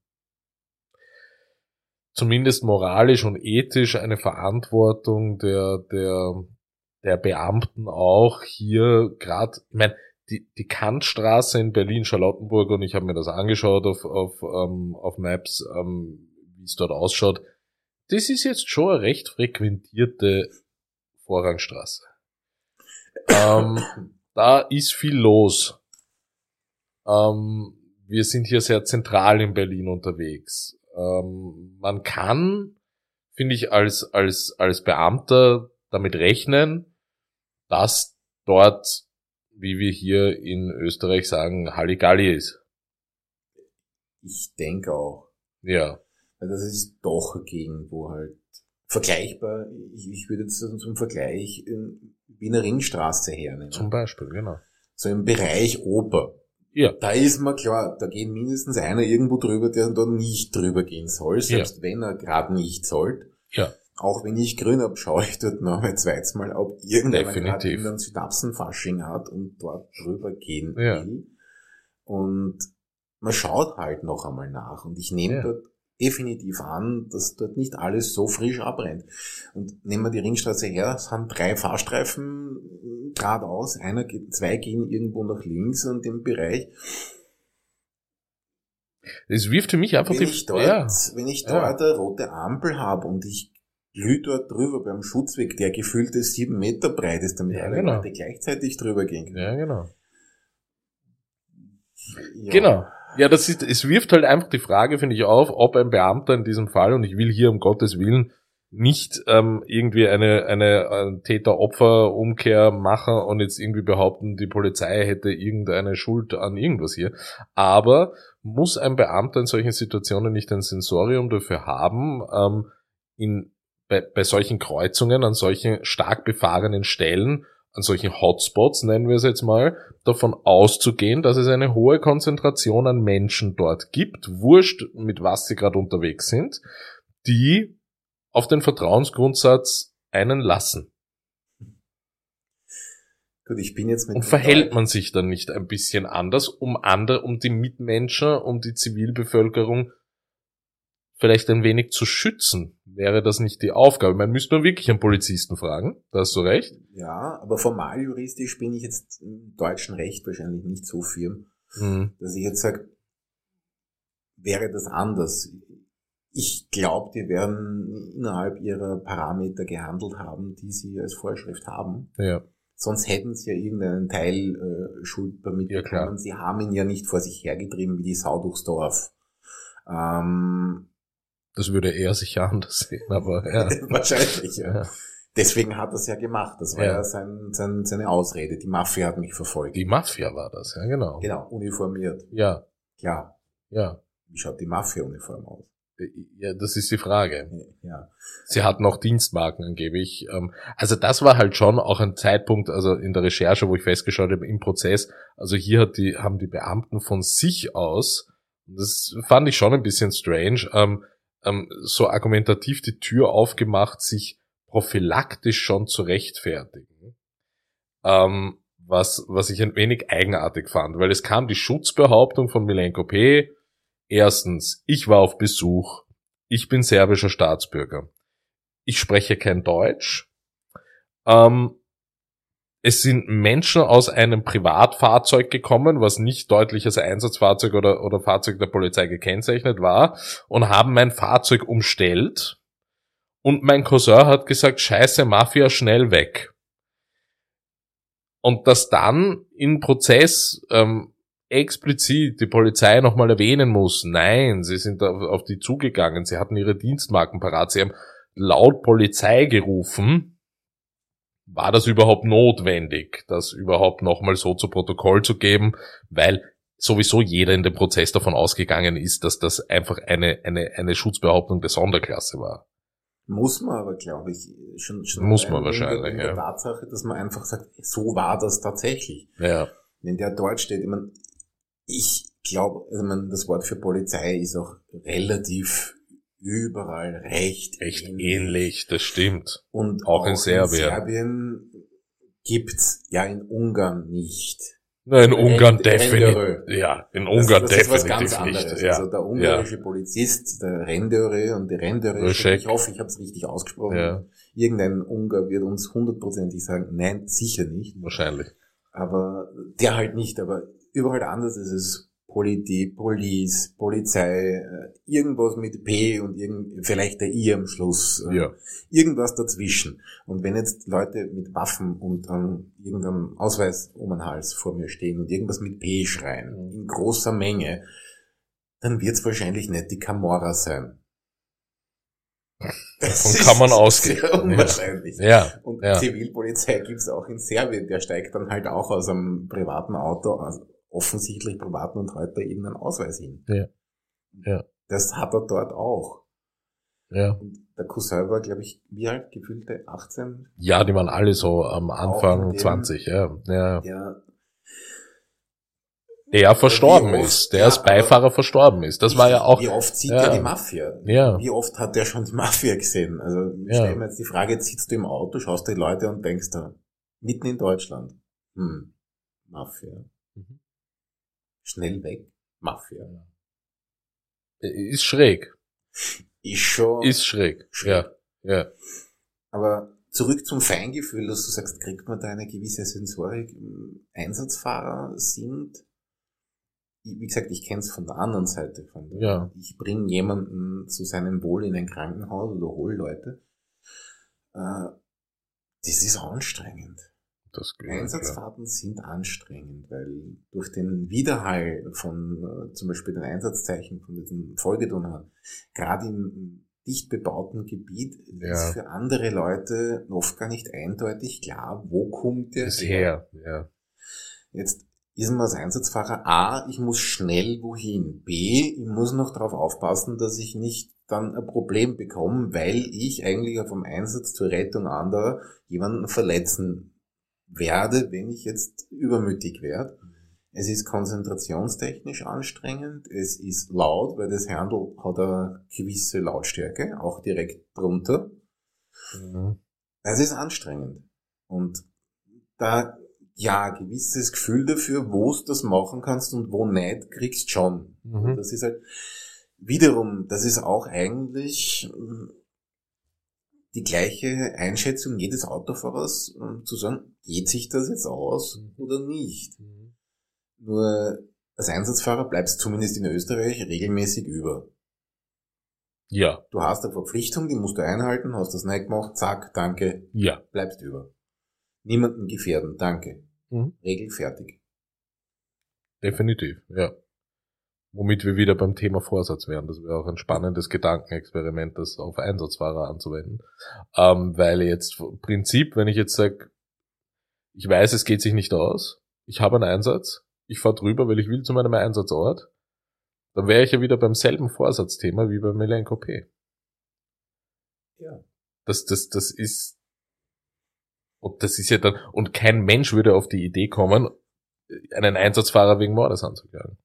Speaker 1: zumindest moralisch und ethisch eine Verantwortung der, der, der Beamten auch hier gerade, ich meine, die, die Kantstraße in Berlin-Charlottenburg und ich habe mir das angeschaut auf, auf, ähm, auf Maps, ähm, wie es dort ausschaut, das ist jetzt schon eine recht frequentierte Vorrangstraße. [laughs] ähm, da ist viel los. Ähm, wir sind hier sehr zentral in Berlin unterwegs. Ähm, man kann, finde ich, als, als, als Beamter damit rechnen, dass dort, wie wir hier in Österreich sagen, Halligalli ist.
Speaker 2: Ich denke auch.
Speaker 1: Ja.
Speaker 2: Das ist doch eine Gegend, wo halt vergleichbar, ich, ich würde jetzt zum Vergleich Wiener Ringstraße hernehmen.
Speaker 1: Zum Beispiel, genau.
Speaker 2: So im Bereich Oper.
Speaker 1: Ja.
Speaker 2: Da ist mir klar, da geht mindestens einer irgendwo drüber, der da nicht drüber gehen soll, selbst ja. wenn er gerade nicht soll.
Speaker 1: Ja.
Speaker 2: Auch wenn ich grün habe, schaue ich dort noch ein zweites Mal, ob irgendjemand irgendeinen Synapsenfasching hat und dort drüber gehen
Speaker 1: ja.
Speaker 2: will. Und man schaut halt noch einmal nach. Und ich nehme ja. dort definitiv an, dass dort nicht alles so frisch abbrennt. Und nehmen wir die Ringstraße her, es sind drei Fahrstreifen geradeaus, einer geht, zwei gehen irgendwo nach links und im Bereich.
Speaker 1: Es wirft für mich einfach
Speaker 2: wenn
Speaker 1: die,
Speaker 2: ich dort, ja. Wenn ich dort ja. eine rote Ampel habe und ich glühe dort drüber beim Schutzweg, der gefühlte sieben Meter breit ist, damit
Speaker 1: ja,
Speaker 2: alle
Speaker 1: genau.
Speaker 2: Leute gleichzeitig drüber gehen können.
Speaker 1: Ja, genau. Ja. Genau. Ja, das ist, es wirft halt einfach die Frage, finde ich, auf, ob ein Beamter in diesem Fall, und ich will hier um Gottes Willen nicht ähm, irgendwie eine, eine, eine Täter-Opfer-Umkehr machen und jetzt irgendwie behaupten, die Polizei hätte irgendeine Schuld an irgendwas hier. Aber muss ein Beamter in solchen Situationen nicht ein Sensorium dafür haben, ähm, in, bei, bei solchen Kreuzungen, an solchen stark befahrenen Stellen, an solchen Hotspots, nennen wir es jetzt mal, davon auszugehen, dass es eine hohe Konzentration an Menschen dort gibt, wurscht mit was sie gerade unterwegs sind, die auf den Vertrauensgrundsatz einen lassen.
Speaker 2: Gut, ich bin jetzt mit
Speaker 1: Und verhält man sich dann nicht ein bisschen anders, um andere, um die Mitmenschen, um die Zivilbevölkerung vielleicht ein wenig zu schützen? Wäre das nicht die Aufgabe? Man müsste nur wirklich einen Polizisten fragen, da hast du recht.
Speaker 2: Ja, aber formal juristisch bin ich jetzt im deutschen Recht wahrscheinlich nicht so firm,
Speaker 1: hm.
Speaker 2: dass ich jetzt sage, wäre das anders. Ich glaube, die werden innerhalb ihrer Parameter gehandelt haben, die sie als Vorschrift haben.
Speaker 1: Ja.
Speaker 2: Sonst hätten sie ja irgendeinen Teil äh, Schuld damit
Speaker 1: ja,
Speaker 2: bekommen. Sie haben ihn ja nicht vor sich hergetrieben wie die Sau durchs Dorf. Ähm,
Speaker 1: das würde er sicher anders sehen, aber [laughs] ja.
Speaker 2: Wahrscheinlich, ja. ja. Deswegen hat er es ja gemacht. Das war ja, ja sein, sein, seine Ausrede. Die Mafia hat mich verfolgt.
Speaker 1: Die Mafia war das, ja, genau.
Speaker 2: Genau, uniformiert.
Speaker 1: Ja.
Speaker 2: Klar.
Speaker 1: Ja.
Speaker 2: Wie schaut die Mafia-Uniform aus?
Speaker 1: Ja, das ist die Frage.
Speaker 2: Ja.
Speaker 1: Sie hatten auch Dienstmarken angeblich. Ähm, also das war halt schon auch ein Zeitpunkt, also in der Recherche, wo ich festgeschaut habe, im Prozess, also hier hat die, haben die Beamten von sich aus, das fand ich schon ein bisschen strange, ähm, so argumentativ die Tür aufgemacht, sich prophylaktisch schon zu rechtfertigen. Ähm, was, was ich ein wenig eigenartig fand, weil es kam die Schutzbehauptung von Milenko P. Erstens, ich war auf Besuch, ich bin serbischer Staatsbürger, ich spreche kein Deutsch, ähm, es sind Menschen aus einem Privatfahrzeug gekommen, was nicht deutlich als Einsatzfahrzeug oder, oder Fahrzeug der Polizei gekennzeichnet war, und haben mein Fahrzeug umstellt. Und mein Cousin hat gesagt, scheiße Mafia, schnell weg. Und dass dann im Prozess ähm, explizit die Polizei nochmal erwähnen muss, nein, sie sind auf, auf die zugegangen, sie hatten ihre Dienstmarken parat, sie haben laut Polizei gerufen, war das überhaupt notwendig, das überhaupt nochmal so zu Protokoll zu geben, weil sowieso jeder in dem Prozess davon ausgegangen ist, dass das einfach eine, eine, eine Schutzbehauptung der Sonderklasse war.
Speaker 2: Muss man aber, glaube ich, schon, schon
Speaker 1: muss man wahrscheinlich,
Speaker 2: in der, ja. Tatsache, dass man einfach sagt, so war das tatsächlich.
Speaker 1: Ja.
Speaker 2: Wenn der dort steht, ich meine, ich glaube, also man, das Wort für Polizei ist auch relativ überall recht,
Speaker 1: recht ähnlich. ähnlich. Das stimmt.
Speaker 2: Und auch, auch in Serbien. In Serbien gibt's ja in Ungarn nicht.
Speaker 1: Nein, in Ungarn definitiv. Ja, in Ungarn
Speaker 2: das, das
Speaker 1: definitiv
Speaker 2: ist was ganz anderes. Ja. Also der ungarische ja. Polizist, der Rendöre und die Rendöre, ich hoffe, ich habe es richtig ausgesprochen.
Speaker 1: Ja.
Speaker 2: Irgendein Ungar wird uns hundertprozentig sagen, nein, sicher nicht.
Speaker 1: Wahrscheinlich.
Speaker 2: Aber der halt nicht, aber überall anders ist es Politik, Police, Polizei, äh, irgendwas mit P und irgend, vielleicht der I am Schluss.
Speaker 1: Äh, ja.
Speaker 2: Irgendwas dazwischen. Und wenn jetzt Leute mit Waffen und dann irgendeinem Ausweis um den Hals vor mir stehen und irgendwas mit P schreien, mhm. in großer Menge, dann wird es wahrscheinlich nicht die Camorra sein. [laughs]
Speaker 1: Davon kann man ausgehen.
Speaker 2: Sehr unwahrscheinlich.
Speaker 1: Ja.
Speaker 2: Und
Speaker 1: ja.
Speaker 2: Zivilpolizei gibt's auch in Serbien. Der steigt dann halt auch aus einem privaten Auto offensichtlich privaten und heute irgendeinen Ausweis hin.
Speaker 1: Ja. ja.
Speaker 2: Das hat er dort auch.
Speaker 1: Ja.
Speaker 2: Und der Cousin war, glaube ich, wie alt? Gefühlte 18?
Speaker 1: Ja, die waren alle so am Anfang dem, 20, ja. ja.
Speaker 2: Der
Speaker 1: der verstorben
Speaker 2: oft-
Speaker 1: ist, der
Speaker 2: ja,
Speaker 1: als Beifahrer verstorben ist. Das war ja auch,
Speaker 2: Wie oft sieht
Speaker 1: ja.
Speaker 2: er die Mafia?
Speaker 1: Ja.
Speaker 2: Wie oft hat der schon die Mafia gesehen? Also
Speaker 1: Ja.
Speaker 2: stelle mir jetzt die Frage, jetzt sitzt du im Auto, schaust die Leute und denkst da, mitten in Deutschland, hm, Mafia. Schnell weg, Mafia.
Speaker 1: ist schräg,
Speaker 2: Ist schon,
Speaker 1: ist schräg,
Speaker 2: Schräg.
Speaker 1: ja, ja.
Speaker 2: aber zurück zum Feingefühl, dass du sagst, kriegt man da eine gewisse Sensorik? Einsatzfahrer sind, wie gesagt, ich kenne es von der anderen Seite. Von der,
Speaker 1: Ja.
Speaker 2: Ich bringe jemanden zu seinem Wohl in ein Krankenhaus oder hol Leute. Äh, das ist anstrengend.
Speaker 1: Das ich, ja.
Speaker 2: Einsatzfahrten sind anstrengend, weil durch den Widerhall von äh, zum Beispiel den Einsatzzeichen von diesem Folgedonner, gerade im dicht bebauten Gebiet,
Speaker 1: Ja.
Speaker 2: ist für andere Leute oft gar nicht eindeutig klar, wo kommt der
Speaker 1: Ist her, ja.
Speaker 2: Jetzt ist man als Einsatzfahrer A, ich muss schnell wohin. B, ich muss noch darauf aufpassen, dass ich nicht dann ein Problem bekomme, weil ich eigentlich auf dem Einsatz zur Rettung anderer jemanden verletzen werde, wenn ich jetzt übermütig werde. Es ist konzentrationstechnisch anstrengend, es ist laut, weil das Handel hat eine gewisse Lautstärke, auch direkt drunter.
Speaker 1: Mhm.
Speaker 2: Es ist anstrengend. Und da, ja, gewisses Gefühl dafür, wo du das machen kannst und wo nicht, kriegst schon.
Speaker 1: Mhm.
Speaker 2: Das ist halt, wiederum, das ist auch eigentlich die gleiche Einschätzung jedes Autofahrers, um zu sagen, geht sich das jetzt aus
Speaker 1: Mhm.
Speaker 2: oder nicht? Nur, als Einsatzfahrer bleibst du zumindest in Österreich regelmäßig über.
Speaker 1: Ja,
Speaker 2: Du hast eine Verpflichtung, die musst du einhalten, hast das nicht gemacht, zack, danke,
Speaker 1: ja.
Speaker 2: bleibst über. Niemanden gefährden, danke.
Speaker 1: Mhm.
Speaker 2: Regel fertig.
Speaker 1: Definitiv, ja. Womit wir wieder beim Thema Vorsatz wären. Das wäre auch ein spannendes Gedankenexperiment, das auf Einsatzfahrer anzuwenden. Ähm, weil jetzt Prinzip, wenn ich jetzt sage, ich weiß, es geht sich nicht aus, ich habe einen Einsatz, ich fahre drüber, weil ich will zu meinem Einsatzort, dann wäre ich ja wieder beim selben Vorsatzthema wie bei Milenko P.
Speaker 2: Ja.
Speaker 1: Das, das, das ist, und das ist ja dann, und kein Mensch würde auf die Idee kommen, einen Einsatzfahrer wegen Mordes anzuklagen.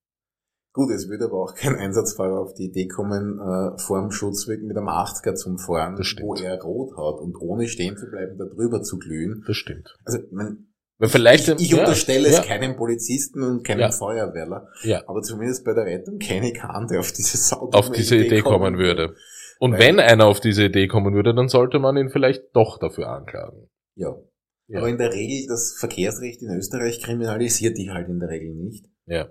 Speaker 2: Gut, es würde aber auch kein [laughs] Einsatzfahrer auf die Idee kommen, äh, vor dem Schutzweg mit einem 80er zum Fahren, wo er rot hat und ohne stehen zu bleiben, da drüber zu glühen.
Speaker 1: Das stimmt.
Speaker 2: Also, ich, mein,
Speaker 1: Weil vielleicht,
Speaker 2: ich, ich
Speaker 1: ja,
Speaker 2: unterstelle
Speaker 1: ja,
Speaker 2: es keinem Polizisten und keinem
Speaker 1: Ja.
Speaker 2: Feuerwehrler,
Speaker 1: Ja.
Speaker 2: aber zumindest bei der Rettung kenne ich keinen, der auf diese Sau
Speaker 1: auf diese Idee kommen würde. Und
Speaker 2: Weil-
Speaker 1: wenn einer auf diese Idee kommen würde, dann sollte man ihn vielleicht doch dafür anklagen.
Speaker 2: Ja.
Speaker 1: Ja.
Speaker 2: Aber in der Regel, das Verkehrsrecht in Österreich kriminalisiert dich halt in der Regel nicht.
Speaker 1: Ja.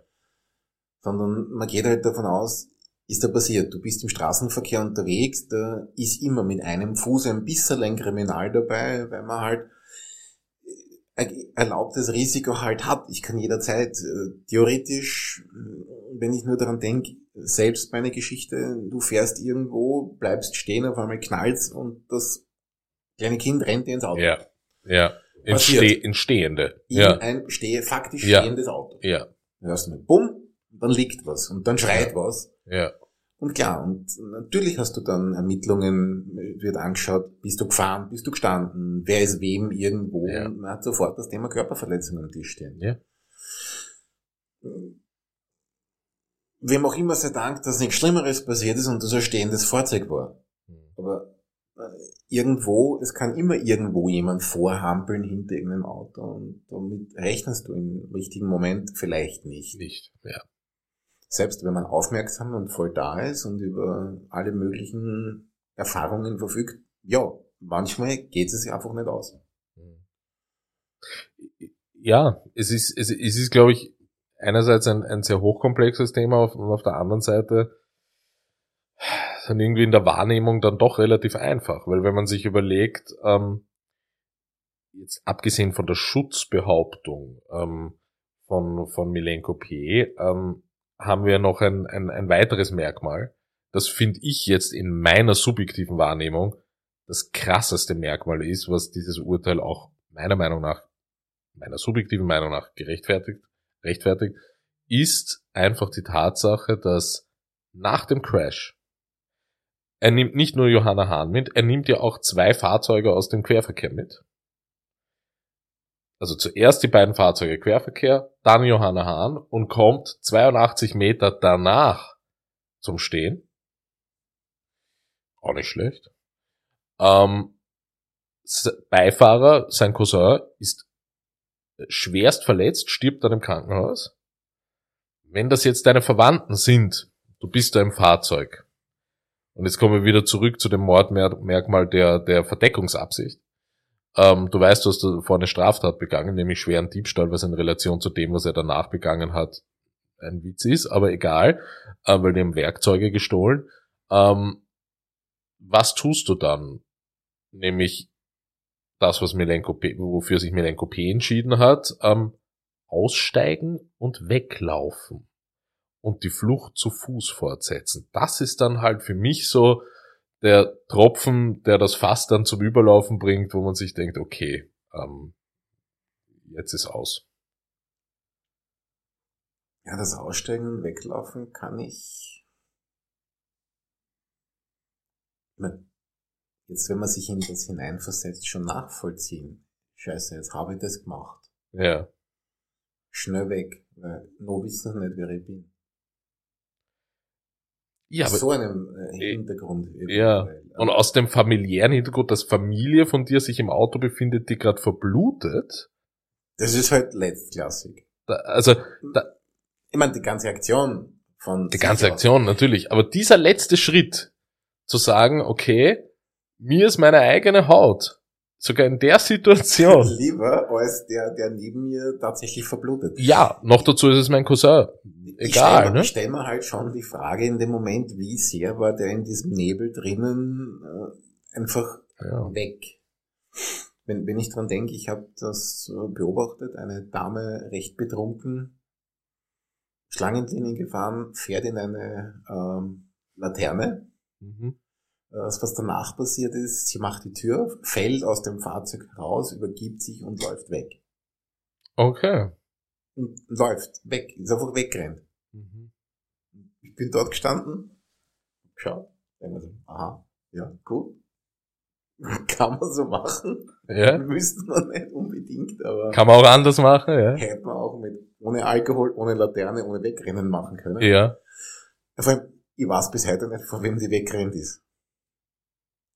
Speaker 2: Sondern man geht halt davon aus, ist da passiert. Du bist im Straßenverkehr unterwegs, da ist immer mit einem Fuß ein bisschen ein Kriminal dabei, weil man halt ein erlaubtes Risiko halt hat. Ich kann jederzeit, äh, theoretisch, äh, wenn ich nur daran denke, selbst meine Geschichte, du fährst irgendwo, bleibst stehen, auf einmal knallt's und das kleine Kind rennt dir ins Auto.
Speaker 1: Ja. Ja.
Speaker 2: Passiert.
Speaker 1: Entste entstehende.
Speaker 2: In
Speaker 1: Ja.
Speaker 2: ein stehe, faktisch
Speaker 1: Ja.
Speaker 2: stehendes Auto.
Speaker 1: Ja.
Speaker 2: Dann hörst du mit Bumm, dann liegt was und dann schreit
Speaker 1: Ja.
Speaker 2: was.
Speaker 1: Ja.
Speaker 2: Und klar, und natürlich hast du dann Ermittlungen, wird angeschaut, bist du gefahren, bist du gestanden, wer ist wem irgendwo,
Speaker 1: Ja.
Speaker 2: und man hat sofort das Thema Körperverletzung am Tisch stehen.
Speaker 1: Ja.
Speaker 2: Wem auch immer sei Dank, dass nichts Schlimmeres passiert ist und das ein stehendes Fahrzeug war. Aber äh, irgendwo, es kann immer irgendwo jemand vorhampeln hinter irgendeinem Auto und damit rechnest du im richtigen Moment vielleicht nicht.
Speaker 1: Nicht. Ja.
Speaker 2: Selbst wenn man aufmerksam und voll da ist und über alle möglichen Erfahrungen verfügt, ja, manchmal geht es sich einfach nicht aus.
Speaker 1: Ja, es ist, es, es ist, glaube ich, einerseits ein, ein sehr hochkomplexes Thema und auf der anderen Seite dann irgendwie in der Wahrnehmung dann doch relativ einfach, weil wenn man sich überlegt, ähm, jetzt abgesehen von der Schutzbehauptung ähm, von, von Milenko P., ähm, haben wir noch ein, ein, ein weiteres Merkmal. Das finde ich jetzt in meiner subjektiven Wahrnehmung das krasseste Merkmal ist, was dieses Urteil auch meiner Meinung nach, meiner subjektiven Meinung nach gerechtfertigt, rechtfertigt, ist einfach die Tatsache, dass nach dem Crash er nimmt nicht nur Johanna Hahn mit, er nimmt ja auch zwei Fahrzeuge aus dem Querverkehr mit. Also zuerst die beiden Fahrzeuge Querverkehr, dann Johanna Hahn und kommt 82 Meter danach zum Stehen. Auch nicht schlecht. Ähm, Beifahrer, sein Cousin, ist schwerst verletzt, stirbt dann im Krankenhaus. Wenn das jetzt deine Verwandten sind, du bist da im Fahrzeug. Und jetzt kommen wir wieder zurück zu dem Mordmerkmal der, der Verdeckungsabsicht. Ähm, du weißt, du hast vor eine Straftat begangen, nämlich schweren Diebstahl, was in Relation zu dem, was er danach begangen hat, ein Witz ist, aber egal, äh, weil die haben Werkzeuge gestohlen. Ähm, was tust du dann? Nämlich das, was Milenko P, wofür sich Milenko P entschieden hat, ähm, aussteigen und weglaufen und die Flucht zu Fuß fortsetzen. Das ist dann halt für mich so der Tropfen, der das Fass dann zum Überlaufen bringt, wo man sich denkt, okay, ähm, jetzt ist aus.
Speaker 2: Ja, das Aussteigen und Weglaufen kann ich. Jetzt, wenn man sich in das hineinversetzt, schon nachvollziehen. Scheiße, jetzt habe ich das gemacht.
Speaker 1: Ja.
Speaker 2: Schnell weg, weil noch wissen nicht, wer ich bin.
Speaker 1: Ja,
Speaker 2: aus so einem äh, Hintergrund.
Speaker 1: Ja. Und aus dem familiären Hintergrund, dass Familie von dir sich im Auto befindet, die gerade verblutet.
Speaker 2: Das ist halt letztklassig.
Speaker 1: Da, also, da,
Speaker 2: ich meine, die ganze Aktion von.
Speaker 1: Die ganze Aktion, natürlich. Aber dieser letzte Schritt, zu sagen, okay, mir ist meine eigene Haut sogar in der Situation. [laughs]
Speaker 2: Lieber als der, der neben mir tatsächlich verblutet.
Speaker 1: Ja, noch dazu ist es mein Cousin. Egal,
Speaker 2: ich stell,
Speaker 1: ne?
Speaker 2: Ich stelle mir halt schon die Frage in dem Moment, wie sehr war der in diesem Nebel drinnen äh, einfach ja. weg. Wenn, wenn ich dran denke, ich habe das beobachtet, eine Dame recht betrunken, Schlangenlinien gefahren, fährt in eine ähm, Laterne. Mhm was danach passiert ist, sie macht die Tür auf, fällt aus dem Fahrzeug raus, übergibt sich und läuft weg.
Speaker 1: Okay.
Speaker 2: Und läuft weg, ist einfach weggerannt. Ich bin dort gestanden, geschaut, aha, ja, gut. [laughs] Kann man so machen.
Speaker 1: Ja.
Speaker 2: Müsste man nicht unbedingt, aber.
Speaker 1: Kann man auch anders machen, ja.
Speaker 2: Hätte man auch mit, ohne Alkohol, ohne Laterne, ohne Wegrennen machen können.
Speaker 1: Ja.
Speaker 2: Vor allem, ich weiß bis heute nicht, vor wem sie wegrennt ist.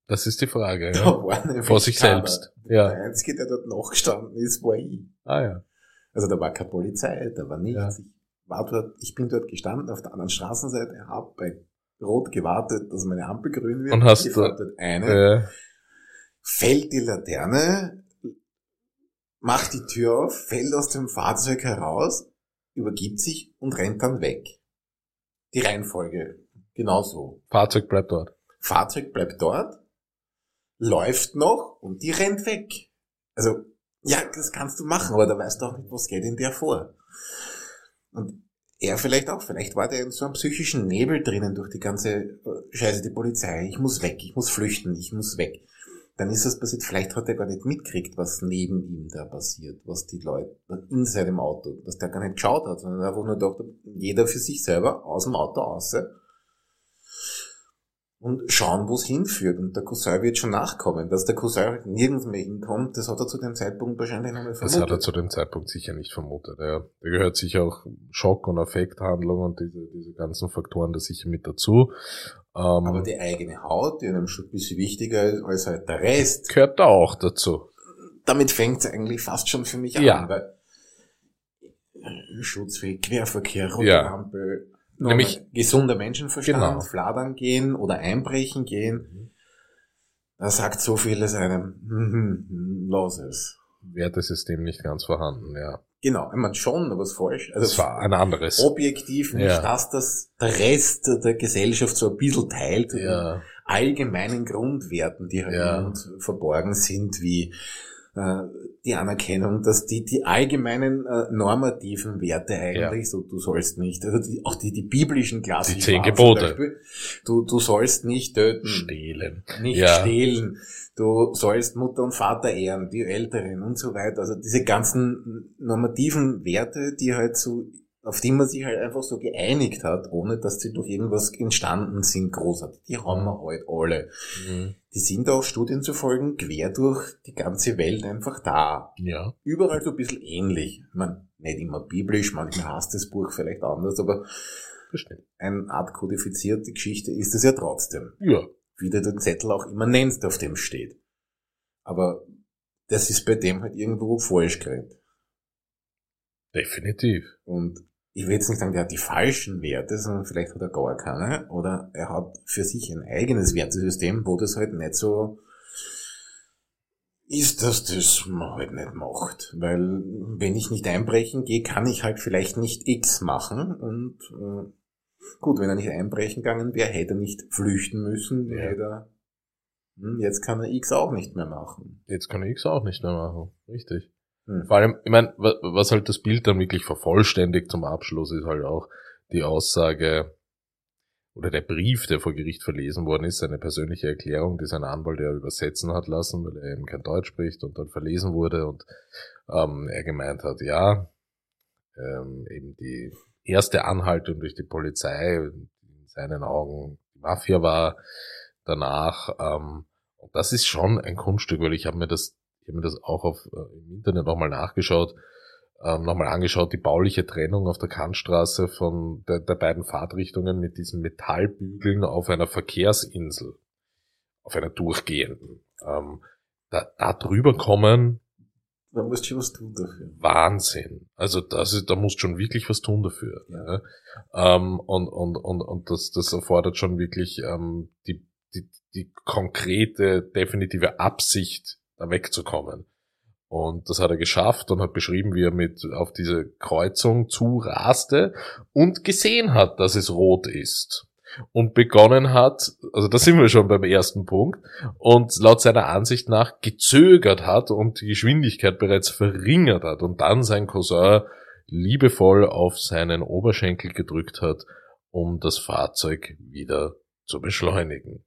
Speaker 1: Das ist die Frage. [laughs]
Speaker 2: Da
Speaker 1: ja.
Speaker 2: war eine
Speaker 1: Vor sich selbst. Ja.
Speaker 2: Der Einzige, der dort nachgestanden ist, war ich.
Speaker 1: Ah ja.
Speaker 2: Also da war keine Polizei, da war nichts.
Speaker 1: Ja.
Speaker 2: War dort, ich bin dort gestanden auf der anderen Straßenseite, habe bei Rot gewartet, dass meine Ampel grün wird.
Speaker 1: Und hast
Speaker 2: ich
Speaker 1: du,
Speaker 2: dort eine,
Speaker 1: äh,
Speaker 2: fällt die Laterne, macht die Tür auf, fällt aus dem Fahrzeug heraus, übergibt sich und rennt dann weg. Die Reihenfolge, genauso.
Speaker 1: Fahrzeug bleibt dort.
Speaker 2: Fahrzeug bleibt dort, läuft noch und die rennt weg. Also, ja, das kannst du machen, aber da weißt du auch nicht, was geht in der vor. Und er vielleicht auch, vielleicht war der in so einem psychischen Nebel drinnen durch die ganze äh, Scheiße, die Polizei, ich muss weg, ich muss flüchten, ich muss weg. Dann ist das passiert, vielleicht hat er gar nicht mitgekriegt, was neben ihm da passiert, was die Leute in seinem Auto, dass der gar nicht geschaut hat, sondern einfach nur dachte, jeder für sich selber aus dem Auto raus und schauen, wo es hinführt. Und der Cousin wird schon nachkommen. Dass der Cousin nirgends mehr hinkommt, das hat er zu dem Zeitpunkt wahrscheinlich noch nicht
Speaker 1: vermutet. Das hat er zu dem Zeitpunkt sicher nicht vermutet. Ja. Da gehört sicher auch Schock- und Affekthandlung und diese, diese ganzen Faktoren da sicher mit dazu.
Speaker 2: Ähm, Aber die eigene Haut, die einem schon ein bisschen wichtiger ist als halt der Rest.
Speaker 1: Gehört da auch dazu.
Speaker 2: Damit fängt es eigentlich fast schon für mich
Speaker 1: ja.
Speaker 2: an. Weil Schutzweg, Querverkehr, rote
Speaker 1: Ja.
Speaker 2: Ampel,
Speaker 1: Nämlich-
Speaker 2: gesunder Menschenverstand,
Speaker 1: Genau.
Speaker 2: fladern gehen oder einbrechen gehen. Da sagt so vieles einem, [laughs] los es.
Speaker 1: Wertesystem nicht ganz vorhanden, ja.
Speaker 2: Genau, ich meine schon, aber es ist falsch. Also
Speaker 1: Das war ein anderes.
Speaker 2: objektiv nicht
Speaker 1: Ja.
Speaker 2: das, dass der Rest der Gesellschaft so ein bisschen teilt.
Speaker 1: Ja,
Speaker 2: allgemeinen Grundwerten, die halt
Speaker 1: Ja.
Speaker 2: verborgen sind, wie die Anerkennung, dass die, die allgemeinen äh, normativen Werte eigentlich, so du sollst nicht, also die, auch die, die biblischen klassischen
Speaker 1: Die zehn Gebote.
Speaker 2: Beispiel, du, du sollst nicht töten,
Speaker 1: stehlen.
Speaker 2: nicht
Speaker 1: Ja.
Speaker 2: stehlen, du sollst Mutter und Vater ehren, die Älteren und so weiter. Also diese ganzen normativen Werte, die halt so, auf die man sich halt einfach so geeinigt hat, ohne dass sie durch irgendwas entstanden sind, großartig. Die haben wir halt alle.
Speaker 1: Mhm.
Speaker 2: Die sind auch Studien zu folgen, quer durch die ganze Welt einfach da.
Speaker 1: Ja.
Speaker 2: Überall so ein bisschen ähnlich. Ich meine, nicht immer biblisch, manchmal heißt das Buch vielleicht anders, aber
Speaker 1: Bestimmt.
Speaker 2: eine Art kodifizierte Geschichte ist es ja trotzdem.
Speaker 1: Ja.
Speaker 2: Wie du den Zettel auch immer nennst, auf dem steht. Aber das ist bei dem halt irgendwo falsch geredet.
Speaker 1: Definitiv.
Speaker 2: Und ich will jetzt nicht sagen, der hat die falschen Werte, sondern vielleicht hat er gar keine. Oder er hat für sich ein eigenes Wertesystem, wo das halt nicht so ist, dass das man halt nicht macht. Weil wenn ich nicht einbrechen gehe, kann ich halt vielleicht nicht X machen. Und äh, gut, wenn er nicht einbrechen gegangen wäre, hätte er nicht flüchten müssen.
Speaker 1: Ja.
Speaker 2: Hätte er, hm, jetzt kann er X auch nicht mehr machen.
Speaker 1: Jetzt kann ich X auch nicht mehr machen. Richtig.
Speaker 2: Hm.
Speaker 1: Vor allem, ich meine, wa- was halt das Bild dann wirklich vervollständigt zum Abschluss, ist halt auch die Aussage oder der Brief, der vor Gericht verlesen worden ist, seine persönliche Erklärung, die sein Anwalt ja übersetzen hat lassen, weil er eben kein Deutsch spricht und dann verlesen wurde und ähm, er gemeint hat, ja, ähm, eben die erste Anhaltung durch die Polizei in seinen Augen Mafia war, danach, ähm, das ist schon ein Kunststück, weil ich habe mir das ich habe mir das auch auf, äh, im Internet nochmal nachgeschaut, ähm, nochmal angeschaut, die bauliche Trennung auf der Kantstraße von der, der beiden Fahrtrichtungen mit diesen Metallbügeln auf einer Verkehrsinsel, auf einer durchgehenden. Ähm, da, da drüber kommen
Speaker 2: Da musst du schon was tun dafür.
Speaker 1: Wahnsinn. Also das ist, da musst schon wirklich was tun dafür.
Speaker 2: Ja.
Speaker 1: Ja. Ähm, und und, und, und das, das erfordert schon wirklich ähm, die, die, die konkrete, definitive Absicht, da wegzukommen. Und das hat er geschafft und hat beschrieben, wie er mit auf diese Kreuzung zuraste und gesehen hat, dass es rot ist. Und begonnen hat, also da sind wir schon beim ersten Punkt, und laut seiner Ansicht nach gezögert hat und die Geschwindigkeit bereits verringert hat und dann sein Cousin liebevoll auf seinen Oberschenkel gedrückt hat, um das Fahrzeug wieder zu beschleunigen.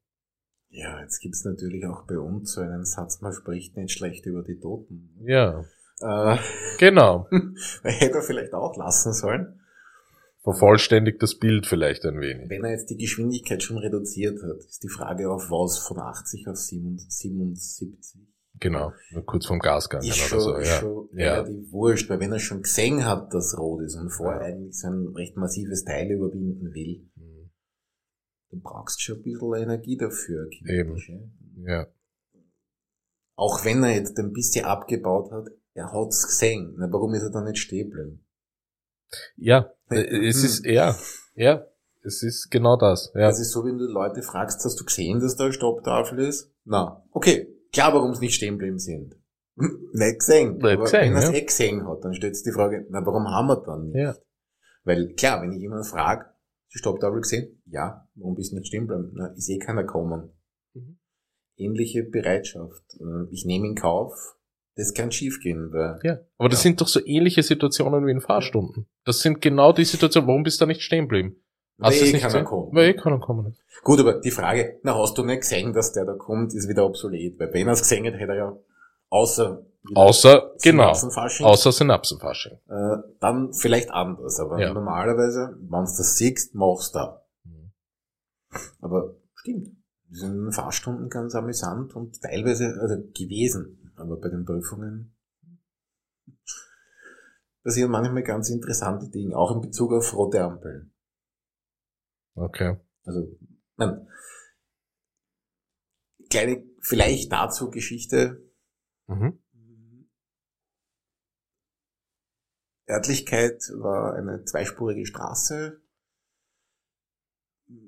Speaker 2: Ja, jetzt gibt's natürlich auch bei uns so einen Satz, man spricht nicht schlecht über die Toten.
Speaker 1: Ja,
Speaker 2: Äh,
Speaker 1: genau. [laughs]
Speaker 2: hätte er vielleicht auch lassen sollen.
Speaker 1: Vervollständigt das Bild vielleicht ein wenig.
Speaker 2: Wenn er jetzt die Geschwindigkeit schon reduziert hat, ist die Frage auf was von 80 auf 77.
Speaker 1: Genau, kurz vom Gas gegangen
Speaker 2: Ist
Speaker 1: oder
Speaker 2: schon,
Speaker 1: so.
Speaker 2: ist
Speaker 1: Ja.
Speaker 2: schon
Speaker 1: Ja.
Speaker 2: relativ wurscht, weil wenn er schon gesehen hat, dass rot ist und vorher
Speaker 1: Ja.
Speaker 2: eigentlich so ein recht massives Teil überwinden will, du brauchst schon ein bisschen Energie dafür. kinetisch, ja.
Speaker 1: Ja,
Speaker 2: Auch wenn er jetzt ein bisschen abgebaut hat, er hat's gesehen. Na, warum ist er dann nicht stehen geblieben?
Speaker 1: ja äh, es
Speaker 2: Hm.
Speaker 1: ist, ja, ja, es ist genau das. Ja,
Speaker 2: Das ist so, wenn du Leute fragst, hast du gesehen, dass da eine Stopptafel ist? Na, okay, klar, warum sie nicht stehen geblieben sind. [laughs] Nicht gesehen.
Speaker 1: Nicht
Speaker 2: Aber
Speaker 1: gesehen,
Speaker 2: wenn er es
Speaker 1: ja.
Speaker 2: eh gesehen hat, dann stellt sich die Frage, na, warum haben wir dann nicht?
Speaker 1: ja,
Speaker 2: Weil klar, wenn ich jemanden frage, die Stopptafel gesehen? Ja, warum bist du nicht stehen geblieben? Na, ist eh keiner gekommen.
Speaker 1: Mhm.
Speaker 2: Ähnliche Bereitschaft. Äh, Ich nehme in Kauf, das kann schiefgehen, weil
Speaker 1: ja. Aber das
Speaker 2: Ja.
Speaker 1: sind doch so ähnliche Situationen wie in Fahrstunden. Das sind genau die Situationen, warum bist du da nicht stehen geblieben?
Speaker 2: weil
Speaker 1: Hast du es
Speaker 2: eh
Speaker 1: nicht
Speaker 2: keiner
Speaker 1: gesehen?
Speaker 2: kommt.
Speaker 1: Weil eh keiner kommen ist.
Speaker 2: Gut, aber die Frage, na, hast du nicht gesehen, dass der da kommt, ist wieder obsolet. Weil wenn er es gesehen hat, hätte er ja außer
Speaker 1: Außer, genau,
Speaker 2: Synapsenfasching,
Speaker 1: außer Synapsenfasching.
Speaker 2: äh, dann vielleicht anders. Aber
Speaker 1: Ja.
Speaker 2: normalerweise, wenn du das siehst, machst du da.
Speaker 1: Mhm.
Speaker 2: Aber stimmt. Die sind in den Fahrstunden ganz amüsant und teilweise, also gewesen. Aber bei den Prüfungen passieren manchmal ganz interessante Dinge, auch in Bezug auf rote Ampeln.
Speaker 1: Okay.
Speaker 2: Also, nein. Kleine, vielleicht dazu Geschichte.
Speaker 1: Mhm.
Speaker 2: Örtlichkeit war eine zweispurige Straße,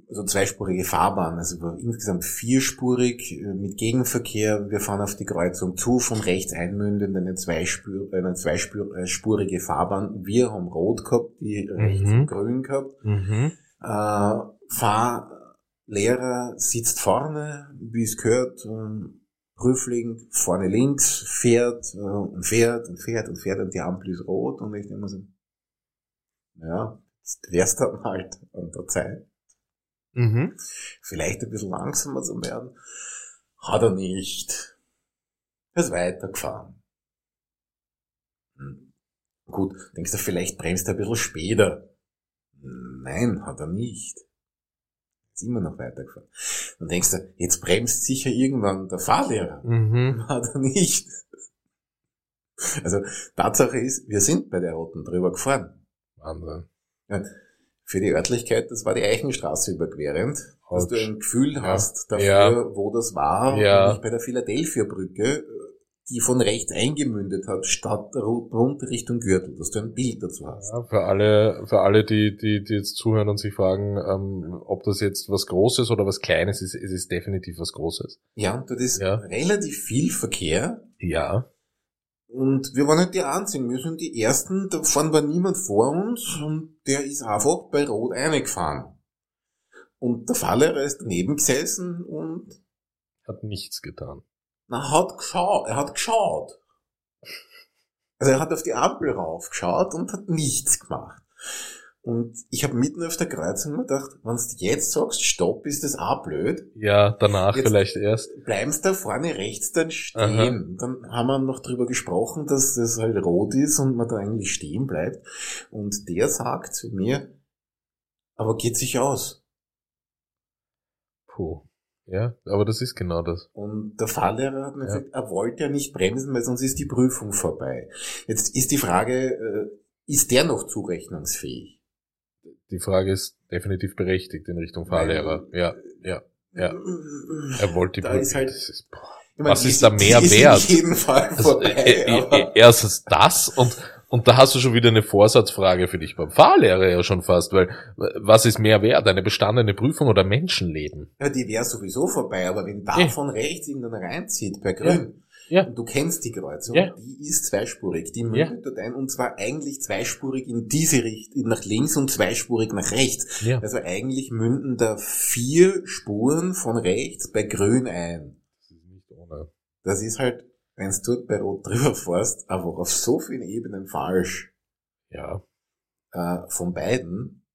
Speaker 2: also zweispurige Fahrbahn, also war insgesamt vierspurig äh, mit Gegenverkehr. Wir fahren auf die Kreuzung zu, von rechts einmündend eine, zweispur, eine zweispurige Fahrbahn. Wir haben rot gehabt, die rechts
Speaker 1: Mhm.
Speaker 2: grün gehabt.
Speaker 1: Mhm.
Speaker 2: Äh, Fahrlehrer sitzt vorne, wie es gehört, Prüfling vorne links, fährt äh, und fährt und fährt und fährt und die Ampel ist rot und ich denke mir so, ja, jetzt wär's dann halt an der Zeit,
Speaker 1: Mhm.
Speaker 2: vielleicht ein bisschen langsamer zu werden. Hat er nicht. Er ist weitergefahren. Hm. Gut, denkst du, vielleicht bremst er ein bisschen später. Nein, hat er nicht. Ist immer noch weitergefahren. Dann denkst du, jetzt bremst sicher irgendwann der Fahrlehrer.
Speaker 1: Mhm. [laughs]
Speaker 2: Hat er nicht. Also, Tatsache ist, wir sind bei der Roten drüber gefahren.
Speaker 1: Wahnsinn.
Speaker 2: Für die Örtlichkeit, das war die Eichenstraße überquerend, dass du ein Gefühl
Speaker 1: Ja.
Speaker 2: hast dafür,
Speaker 1: Ja.
Speaker 2: wo das war.
Speaker 1: Ja.
Speaker 2: Und nicht bei der Philadelphia-Brücke, die von rechts eingemündet hat, statt rund Richtung Gürtel, dass du ein Bild dazu hast.
Speaker 1: Ja, für alle, für alle, die, die, die jetzt zuhören und sich fragen, ähm, ob das jetzt was Großes oder was Kleines ist, es ist definitiv was Großes.
Speaker 2: Ja, und dort ist
Speaker 1: Ja.
Speaker 2: relativ viel Verkehr.
Speaker 1: Ja.
Speaker 2: Und wir waren nicht die Einzigen, wir sind die Ersten, da vorne war niemand vor uns und der ist einfach bei Rot reingefahren. Und der Fahrlehrer ist daneben gesessen und
Speaker 1: Hat nichts getan.
Speaker 2: Na, hat geschaut, er hat geschaut. Also er hat auf die Ampel raufgeschaut und hat nichts gemacht. Und ich habe mitten auf der Kreuzung mir gedacht, wenn du jetzt sagst, stopp, ist das auch blöd.
Speaker 1: Ja, danach
Speaker 2: Jetzt-
Speaker 1: vielleicht erst.
Speaker 2: bleibst da vorne rechts dann stehen. Dann haben wir noch drüber gesprochen, dass das halt rot ist und man da eigentlich stehen bleibt. Und der sagt zu mir, aber geht sich aus.
Speaker 1: Puh. Ja, aber das ist genau das.
Speaker 2: Und der Fahrlehrer hat mir
Speaker 1: Ja.
Speaker 2: gesagt, er wollte ja nicht bremsen, weil sonst ist die Prüfung vorbei. Jetzt ist die Frage, äh, ist der noch zurechnungsfähig?
Speaker 1: Die Frage ist definitiv berechtigt in Richtung Fahrlehrer.
Speaker 2: Weil-
Speaker 1: Ja, ja, ja. Er wollte die
Speaker 2: Da
Speaker 1: Prüfung-
Speaker 2: ist halt-
Speaker 1: das ist, boah.
Speaker 2: Ich meine,
Speaker 1: Was
Speaker 2: die
Speaker 1: ist da mehr
Speaker 2: ist
Speaker 1: wert? Also, äh, äh, erstens das und und da hast du schon wieder eine Vorsatzfrage für dich beim Fahrlehrer ja schon fast, weil was ist mehr wert, eine bestandene Prüfung oder Menschenleben?
Speaker 2: Ja, die wäre sowieso vorbei, aber wenn da
Speaker 1: Ja.
Speaker 2: von rechts irgendeiner reinzieht, bei Grün,
Speaker 1: Ja.
Speaker 2: und du kennst die Kreuzung,
Speaker 1: Ja.
Speaker 2: die ist zweispurig, die
Speaker 1: Ja.
Speaker 2: mündet dort ein, und zwar eigentlich zweispurig in diese Richtung, nach links und zweispurig nach rechts.
Speaker 1: Ja.
Speaker 2: Also eigentlich münden da vier Spuren von rechts bei Grün ein.
Speaker 1: Das ist nicht ohne.
Speaker 2: Das ist halt, wenn du dort bei Rot drüber fährst, aber auf so vielen Ebenen falsch,
Speaker 1: Ja.
Speaker 2: äh, von beiden.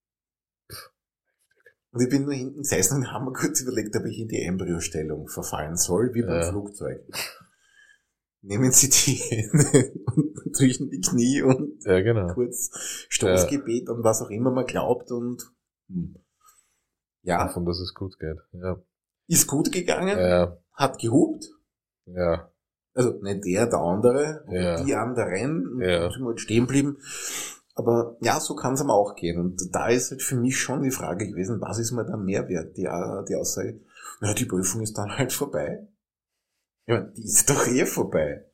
Speaker 2: Und ich bin nur hinten gesessen und habe mir kurz überlegt, ob ich in die Embryostellung verfallen soll, wie beim
Speaker 1: Ja.
Speaker 2: Flugzeug. Nehmen Sie die Hände und [laughs] zwischen die Knie und
Speaker 1: Ja, genau.
Speaker 2: kurz Stoßgebet und was auch immer man glaubt und hm. ja,
Speaker 1: Davon, dass es gut geht. Ja.
Speaker 2: ist gut gegangen,
Speaker 1: Ja.
Speaker 2: hat gehupt,
Speaker 1: Ja.
Speaker 2: Also nicht der, der andere,
Speaker 1: Ja.
Speaker 2: die anderen,
Speaker 1: Ja.
Speaker 2: sind wir halt stehen geblieben. Aber ja, so kann es aber auch gehen. Und da ist halt für mich schon die Frage gewesen, was ist mir da Mehrwert? Die, äh, die Aussage, na, die Prüfung ist dann halt vorbei. Ja, meine, die ist doch eh vorbei.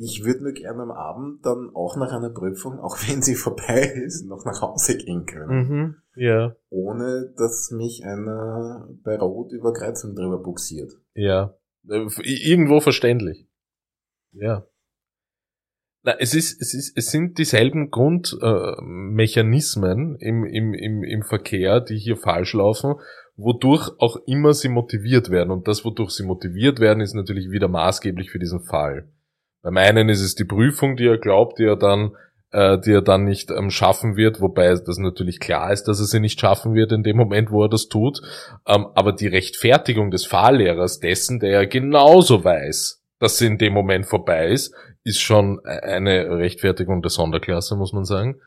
Speaker 2: Ich würde nur gerne am Abend dann auch nach einer Prüfung, auch [laughs] wenn sie vorbei ist, noch nach Hause gehen können.
Speaker 1: Mhm. Ja.
Speaker 2: Ohne dass mich einer bei Rot über Kreuzung drüber buxiert.
Speaker 1: Ja. Äh, Irgendwo verständlich. Ja. Na, es ist, es ist, es sind dieselben Grundmechanismen im, im, im, im Verkehr, die hier falsch laufen, wodurch auch immer sie motiviert werden. Und das, wodurch sie motiviert werden, ist natürlich wieder maßgeblich für diesen Fall. Beim einen ist es die Prüfung, die er glaubt, die er dann, äh, die er dann nicht ähm, schaffen wird, wobei das natürlich klar ist, dass er sie nicht schaffen wird in dem Moment, wo er das tut. Ähm, aber die Rechtfertigung des Fahrlehrers dessen, der ja genauso weiß, dass sie in dem Moment vorbei ist, ist schon eine Rechtfertigung der Sonderklasse, muss man sagen.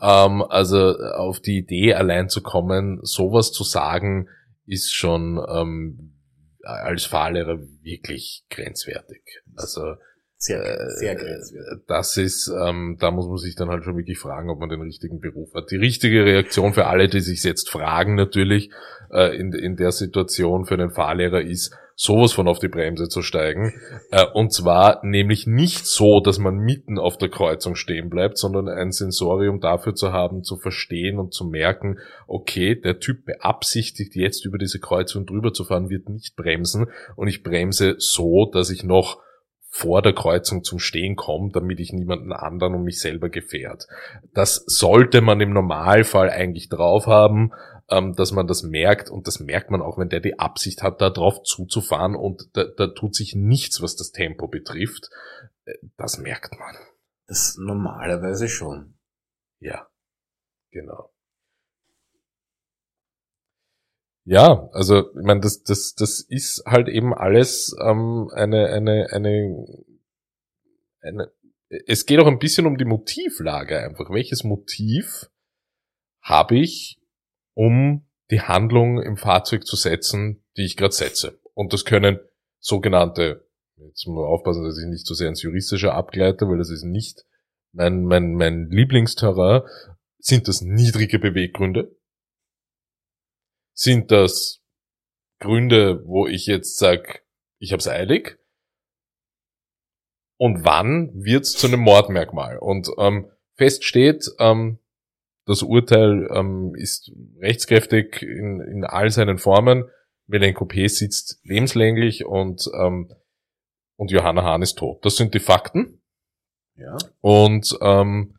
Speaker 1: Ähm, also auf die Idee allein zu kommen, sowas zu sagen, ist schon ähm, als Fahrlehrer wirklich grenzwertig. Also
Speaker 2: Sehr,
Speaker 1: äh,
Speaker 2: sehr grenzwertig.
Speaker 1: das ist, ähm, da muss man sich dann halt schon wirklich fragen, ob man den richtigen Beruf hat. Die richtige Reaktion für alle, die sich jetzt fragen, natürlich äh, in, in der Situation für den Fahrlehrer ist, sowas von auf die Bremse zu steigen. Äh, und zwar nämlich nicht so, dass man mitten auf der Kreuzung stehen bleibt, sondern ein Sensorium dafür zu haben, zu verstehen und zu merken, okay, der Typ beabsichtigt jetzt über diese Kreuzung drüber zu fahren, wird nicht bremsen und ich bremse so, dass ich noch vor der Kreuzung zum Stehen komme, damit ich niemanden anderen und mich selber gefährt. Das sollte man im Normalfall eigentlich drauf haben, ähm, dass man das merkt und das merkt man auch, wenn der die Absicht hat, da drauf zuzufahren und da, da tut sich nichts, was das Tempo betrifft. Äh, Das merkt man.
Speaker 2: Das normalerweise schon.
Speaker 1: Ja, genau. Ja, also ich meine, das, das, das ist halt eben alles ähm, eine, eine, eine, eine. Es geht auch ein bisschen um die Motivlage einfach. Welches Motiv habe ich, um die Handlung im Fahrzeug zu setzen, die ich gerade setze. Und das können sogenannte, jetzt muss man aufpassen, dass ich nicht zu so sehr ins Juristische abgleite, weil das ist nicht mein, mein, mein Lieblingsterrain, sind das niedrige Beweggründe? Sind das Gründe, wo ich jetzt sage, ich habe es eilig? Und wann wird's zu einem Mordmerkmal? Und ähm, fest steht, ähm, das Urteil ähm, ist rechtskräftig in, in all seinen Formen. Milenko P. sitzt lebenslänglich und, ähm, und Johanna Hahn ist tot. Das sind die Fakten.
Speaker 2: Ja.
Speaker 1: Und, ähm,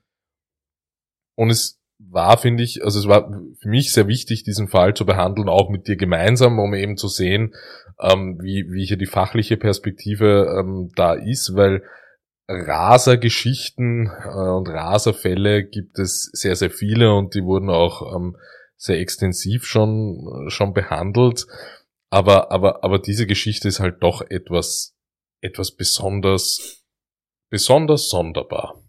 Speaker 1: und es war, finde ich, also es war für mich sehr wichtig, diesen Fall zu behandeln, auch mit dir gemeinsam, um eben zu sehen, ähm, wie, wie hier die fachliche Perspektive ähm, da ist, weil Rasergeschichten äh, und Raserfälle gibt es sehr, sehr viele und die wurden auch ähm, sehr extensiv schon, schon behandelt. Aber, aber, aber diese Geschichte ist halt doch etwas, etwas besonders, besonders sonderbar.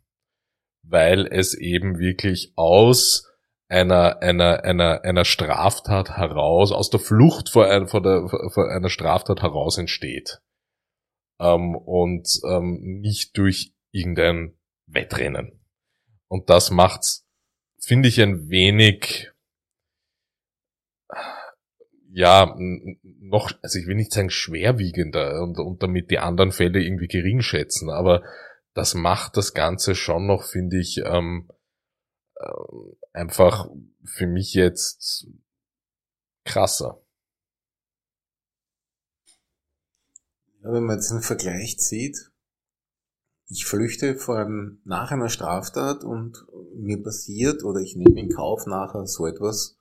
Speaker 1: Weil es eben wirklich aus einer, einer, einer, einer Straftat heraus, aus der Flucht vor, ein, vor, der, vor einer Straftat heraus entsteht ähm, und ähm, nicht durch irgendein Wettrennen. Und das macht's, finde ich, ein wenig, ja, noch, also ich will nicht sagen schwerwiegender und, und damit die anderen Fälle irgendwie gering schätzen, aber das macht das Ganze schon noch, finde ich, ähm, äh, einfach für mich jetzt krasser.
Speaker 2: Ja, wenn man jetzt einen Vergleich zieht, ich flüchte vor einem, nach einer Straftat und mir passiert oder ich nehme in Kauf nachher so etwas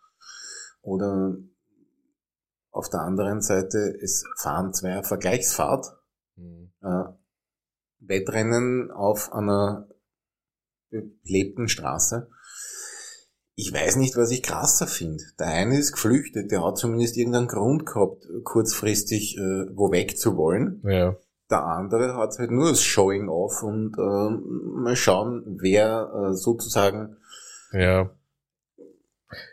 Speaker 2: oder auf der anderen Seite, es fahren zwei Vergleichsfahrt, mhm. äh, Wettrennen auf einer belebten Straße ich weiß nicht, was ich krasser finde. Der eine ist geflüchtet, der hat zumindest irgendeinen Grund gehabt, kurzfristig äh, wo weg zu wollen.
Speaker 1: Ja.
Speaker 2: Der andere hat halt nur das Showing off und äh, mal schauen, wer äh, sozusagen.
Speaker 1: Ja.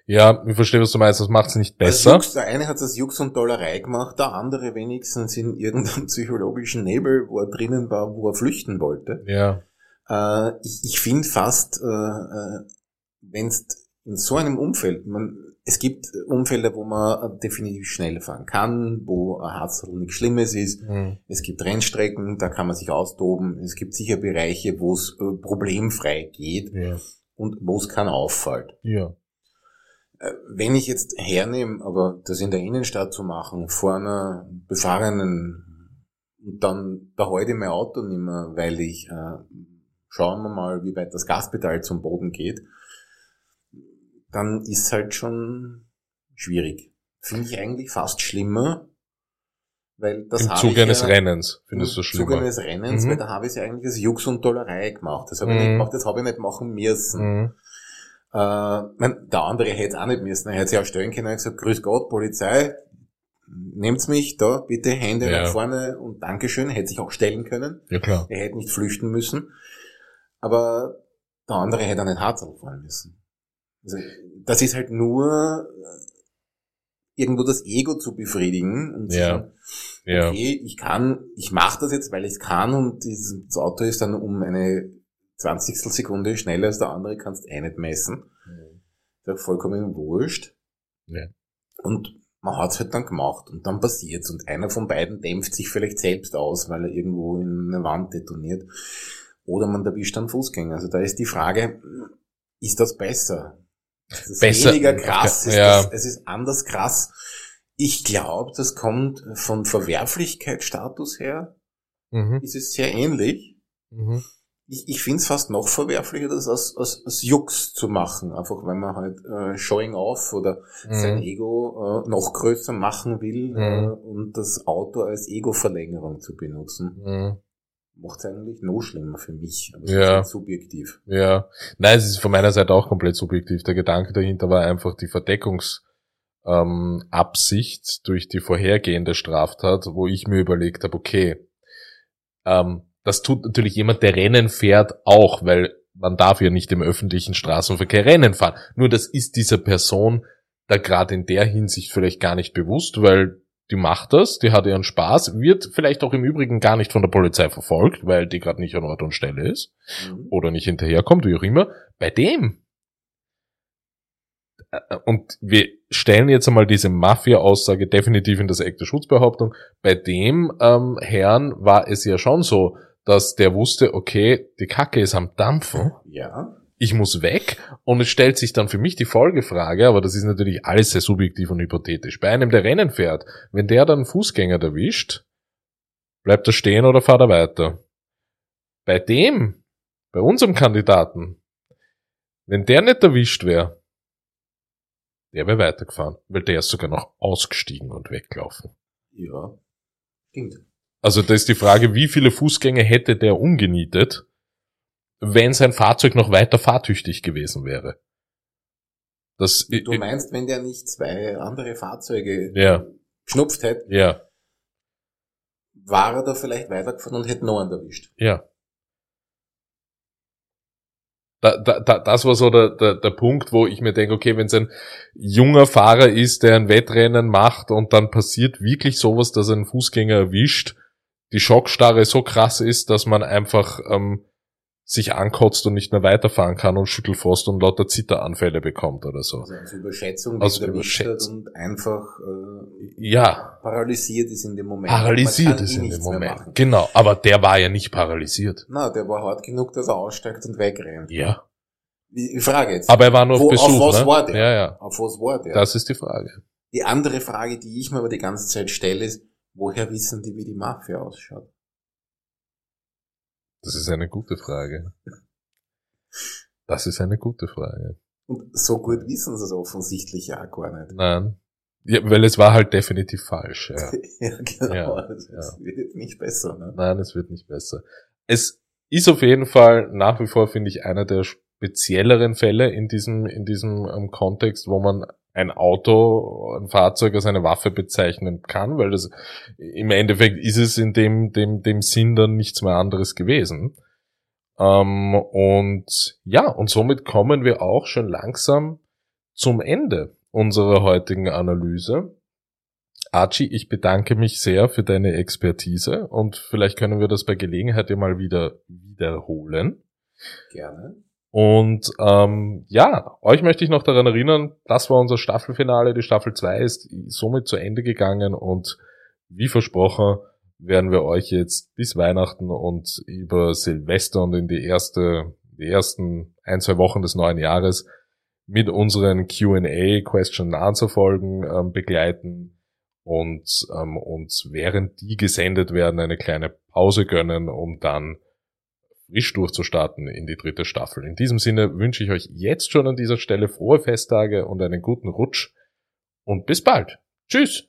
Speaker 1: Ja, ich verstehe, was du meinst, das macht es nicht besser.
Speaker 2: Jux, der eine hat das Jux und Dollerei gemacht, der andere wenigstens in irgendeinem [laughs] psychologischen Nebel, wo er drinnen war, wo er flüchten wollte.
Speaker 1: Ja.
Speaker 2: Äh, ich ich finde fast, äh, äh wenn es in so einem Umfeld, man, es gibt Umfelder, wo man definitiv schnell fahren kann, wo ein Harzl nichts Schlimmes ist. Mhm. Es gibt Rennstrecken, da kann man sich austoben. Es gibt sicher Bereiche, wo es äh, problemfrei geht
Speaker 1: ja.
Speaker 2: und wo es keinen auffällt.
Speaker 1: Ja.
Speaker 2: Äh, wenn ich jetzt hernehme, aber das in der Innenstadt zu machen, vor einer befahrenen und dann behalte ich mein Auto nicht mehr, weil ich, äh, schauen wir mal, wie weit das Gaspedal zum Boden geht, dann ist halt schon schwierig. Finde ich eigentlich fast schlimmer, weil das
Speaker 1: Im Zuge eines ja, Rennens findest du schlimmer. Im Zuge
Speaker 2: eines Rennens, mhm. weil da habe ich ja eigentlich als Jux und Dollerei gemacht. Das habe mhm. ich nicht mhm. gemacht, das habe ich nicht machen müssen. Mhm. Äh, mein, der andere hätte es auch nicht müssen. Er hätte sich auch stellen können und gesagt, grüß Gott, Polizei, nehmt's mich da, bitte Hände ja. nach vorne und Dankeschön, hätte sich auch stellen können.
Speaker 1: Ja, klar.
Speaker 2: Er hätte nicht flüchten müssen. Aber der andere hätte auch nicht hart fallen müssen. Also, das ist halt nur äh, irgendwo das Ego zu befriedigen und
Speaker 1: ja.
Speaker 2: sagen, ja. okay, ich kann, ich mache das jetzt, weil ich es kann und das Auto ist dann um eine Zwanzigstel Sekunde schneller als der andere, kannst eh nicht messen. Mhm. Das ist vollkommen wurscht.
Speaker 1: Ja.
Speaker 2: Und man hat's halt dann gemacht und dann passiert's und einer von beiden dämpft sich vielleicht selbst aus, weil er irgendwo in eine Wand detoniert. Oder man erwischt einen Fußgänger. Also da ist die Frage, ist das besser? Es ist Besser. weniger krass,
Speaker 1: ja.
Speaker 2: es, ist, es ist anders krass. Ich glaube, das kommt von Verwerflichkeitsstatus her. Mhm. Ist es sehr ähnlich. Mhm. Ich, ich finde es fast noch verwerflicher, das als, als, als Jux zu machen. Einfach weil man halt äh, showing off oder mhm. sein Ego äh, noch größer machen will mhm. äh, und das Auto als Ego-Verlängerung zu benutzen. Mhm macht es eigentlich noch schlimmer für mich.
Speaker 1: Aber ja.
Speaker 2: Ist subjektiv.
Speaker 1: Ja. Nein, es ist von meiner Seite auch komplett subjektiv. Der Gedanke dahinter war einfach die Verdeckungs- ähm, Absicht durch die vorhergehende Straftat, wo ich mir überlegt habe, okay, ähm, das tut natürlich jemand, der Rennen fährt, auch, weil man darf ja nicht im öffentlichen Straßenverkehr Rennen fahren. Nur das ist dieser Person da gerade in der Hinsicht vielleicht gar nicht bewusst, weil die macht das, die hat ihren Spaß, wird vielleicht auch im Übrigen gar nicht von der Polizei verfolgt, weil die gerade nicht an Ort und Stelle ist mhm. oder nicht hinterherkommt, wie auch immer. Bei dem. Äh, und wir stellen jetzt einmal diese Mafia-Aussage definitiv in das Eck der Schutzbehauptung. Bei dem ähm, Herrn war es ja schon so, dass der wusste, okay, die Kacke ist am Dampfen.
Speaker 2: Ja
Speaker 1: ich muss weg und es stellt sich dann für mich die Folgefrage, aber das ist natürlich alles sehr subjektiv und hypothetisch. Bei einem, der Rennen fährt, wenn der dann Fußgänger erwischt, bleibt er stehen oder fährt er weiter? Bei dem, bei unserem Kandidaten, wenn der nicht erwischt wäre, der wäre weitergefahren, weil der ist sogar noch ausgestiegen und weggelaufen.
Speaker 2: Ja, stimmt.
Speaker 1: Also da ist die Frage, wie viele Fußgänger hätte der umgenietet, wenn sein Fahrzeug noch weiter fahrtüchtig gewesen wäre.
Speaker 2: Das, du meinst, wenn der nicht zwei andere Fahrzeuge
Speaker 1: ja.
Speaker 2: geschnupft hätte,
Speaker 1: ja.
Speaker 2: war er da vielleicht weitergefahren und hätte noch einen erwischt.
Speaker 1: Ja. Da, da, da, das war so der, der, der Punkt, wo ich mir denke, okay, wenn es ein junger Fahrer ist, der ein Wettrennen macht und dann passiert wirklich sowas, dass ein Fußgänger erwischt, die Schockstarre so krass ist, dass man einfach ähm, sich ankotzt und nicht mehr weiterfahren kann und Schüttelfrost und lauter Zitteranfälle bekommt oder so.
Speaker 2: Also als Überschätzung,
Speaker 1: als Überschätzung.
Speaker 2: und einfach äh,
Speaker 1: ja.
Speaker 2: paralysiert ist in dem Moment.
Speaker 1: Paralysiert ist in dem Moment. Genau, aber der war ja nicht paralysiert.
Speaker 2: Na, der war hart genug, dass er aussteigt und wegrennt.
Speaker 1: Ja.
Speaker 2: Ich frage jetzt.
Speaker 1: Aber er war nur auf Besuch,
Speaker 2: auf was
Speaker 1: ne?
Speaker 2: war der?
Speaker 1: Ja, ja.
Speaker 2: Auf was war der?
Speaker 1: Das ist die Frage.
Speaker 2: Die andere Frage, die ich mir aber die ganze Zeit stelle, ist, woher wissen die, wie die Mafia ausschaut?
Speaker 1: Das ist eine gute Frage. Das ist eine gute Frage.
Speaker 2: Und so gut wissen sie es offensichtlich ja gar nicht.
Speaker 1: Nein. Ja, weil es war halt definitiv falsch. Ja, [laughs]
Speaker 2: ja genau. Ja, es ja. wird nicht besser. Ne?
Speaker 1: Nein, es wird nicht besser. Es ist auf jeden Fall nach wie vor, finde ich, einer der spezielleren Fälle in diesem, in diesem ähm, Kontext, wo man ein Auto, ein Fahrzeug als eine Waffe bezeichnen kann, weil das im Endeffekt ist es in dem, dem, dem Sinn dann nichts mehr anderes gewesen. Ähm, und ja, und somit kommen wir auch schon langsam zum Ende unserer heutigen Analyse. Archie, ich bedanke mich sehr für deine Expertise und vielleicht können wir das bei Gelegenheit ja mal wieder wiederholen.
Speaker 2: Gerne.
Speaker 1: Und ähm, ja, euch möchte ich noch daran erinnern, das war unser Staffelfinale. Die Staffel 2 ist somit zu Ende gegangen und wie versprochen werden wir euch jetzt bis Weihnachten und über Silvester und in die erste, die ersten ein, zwei Wochen des neuen Jahres mit unseren Q&A, Question Answer Folgen ähm, begleiten und ähm, uns während die gesendet werden eine kleine Pause gönnen, um dann frisch durchzustarten in die dritte Staffel. In diesem Sinne wünsche ich euch jetzt schon an dieser Stelle frohe Festtage und einen guten Rutsch und bis bald. Tschüss!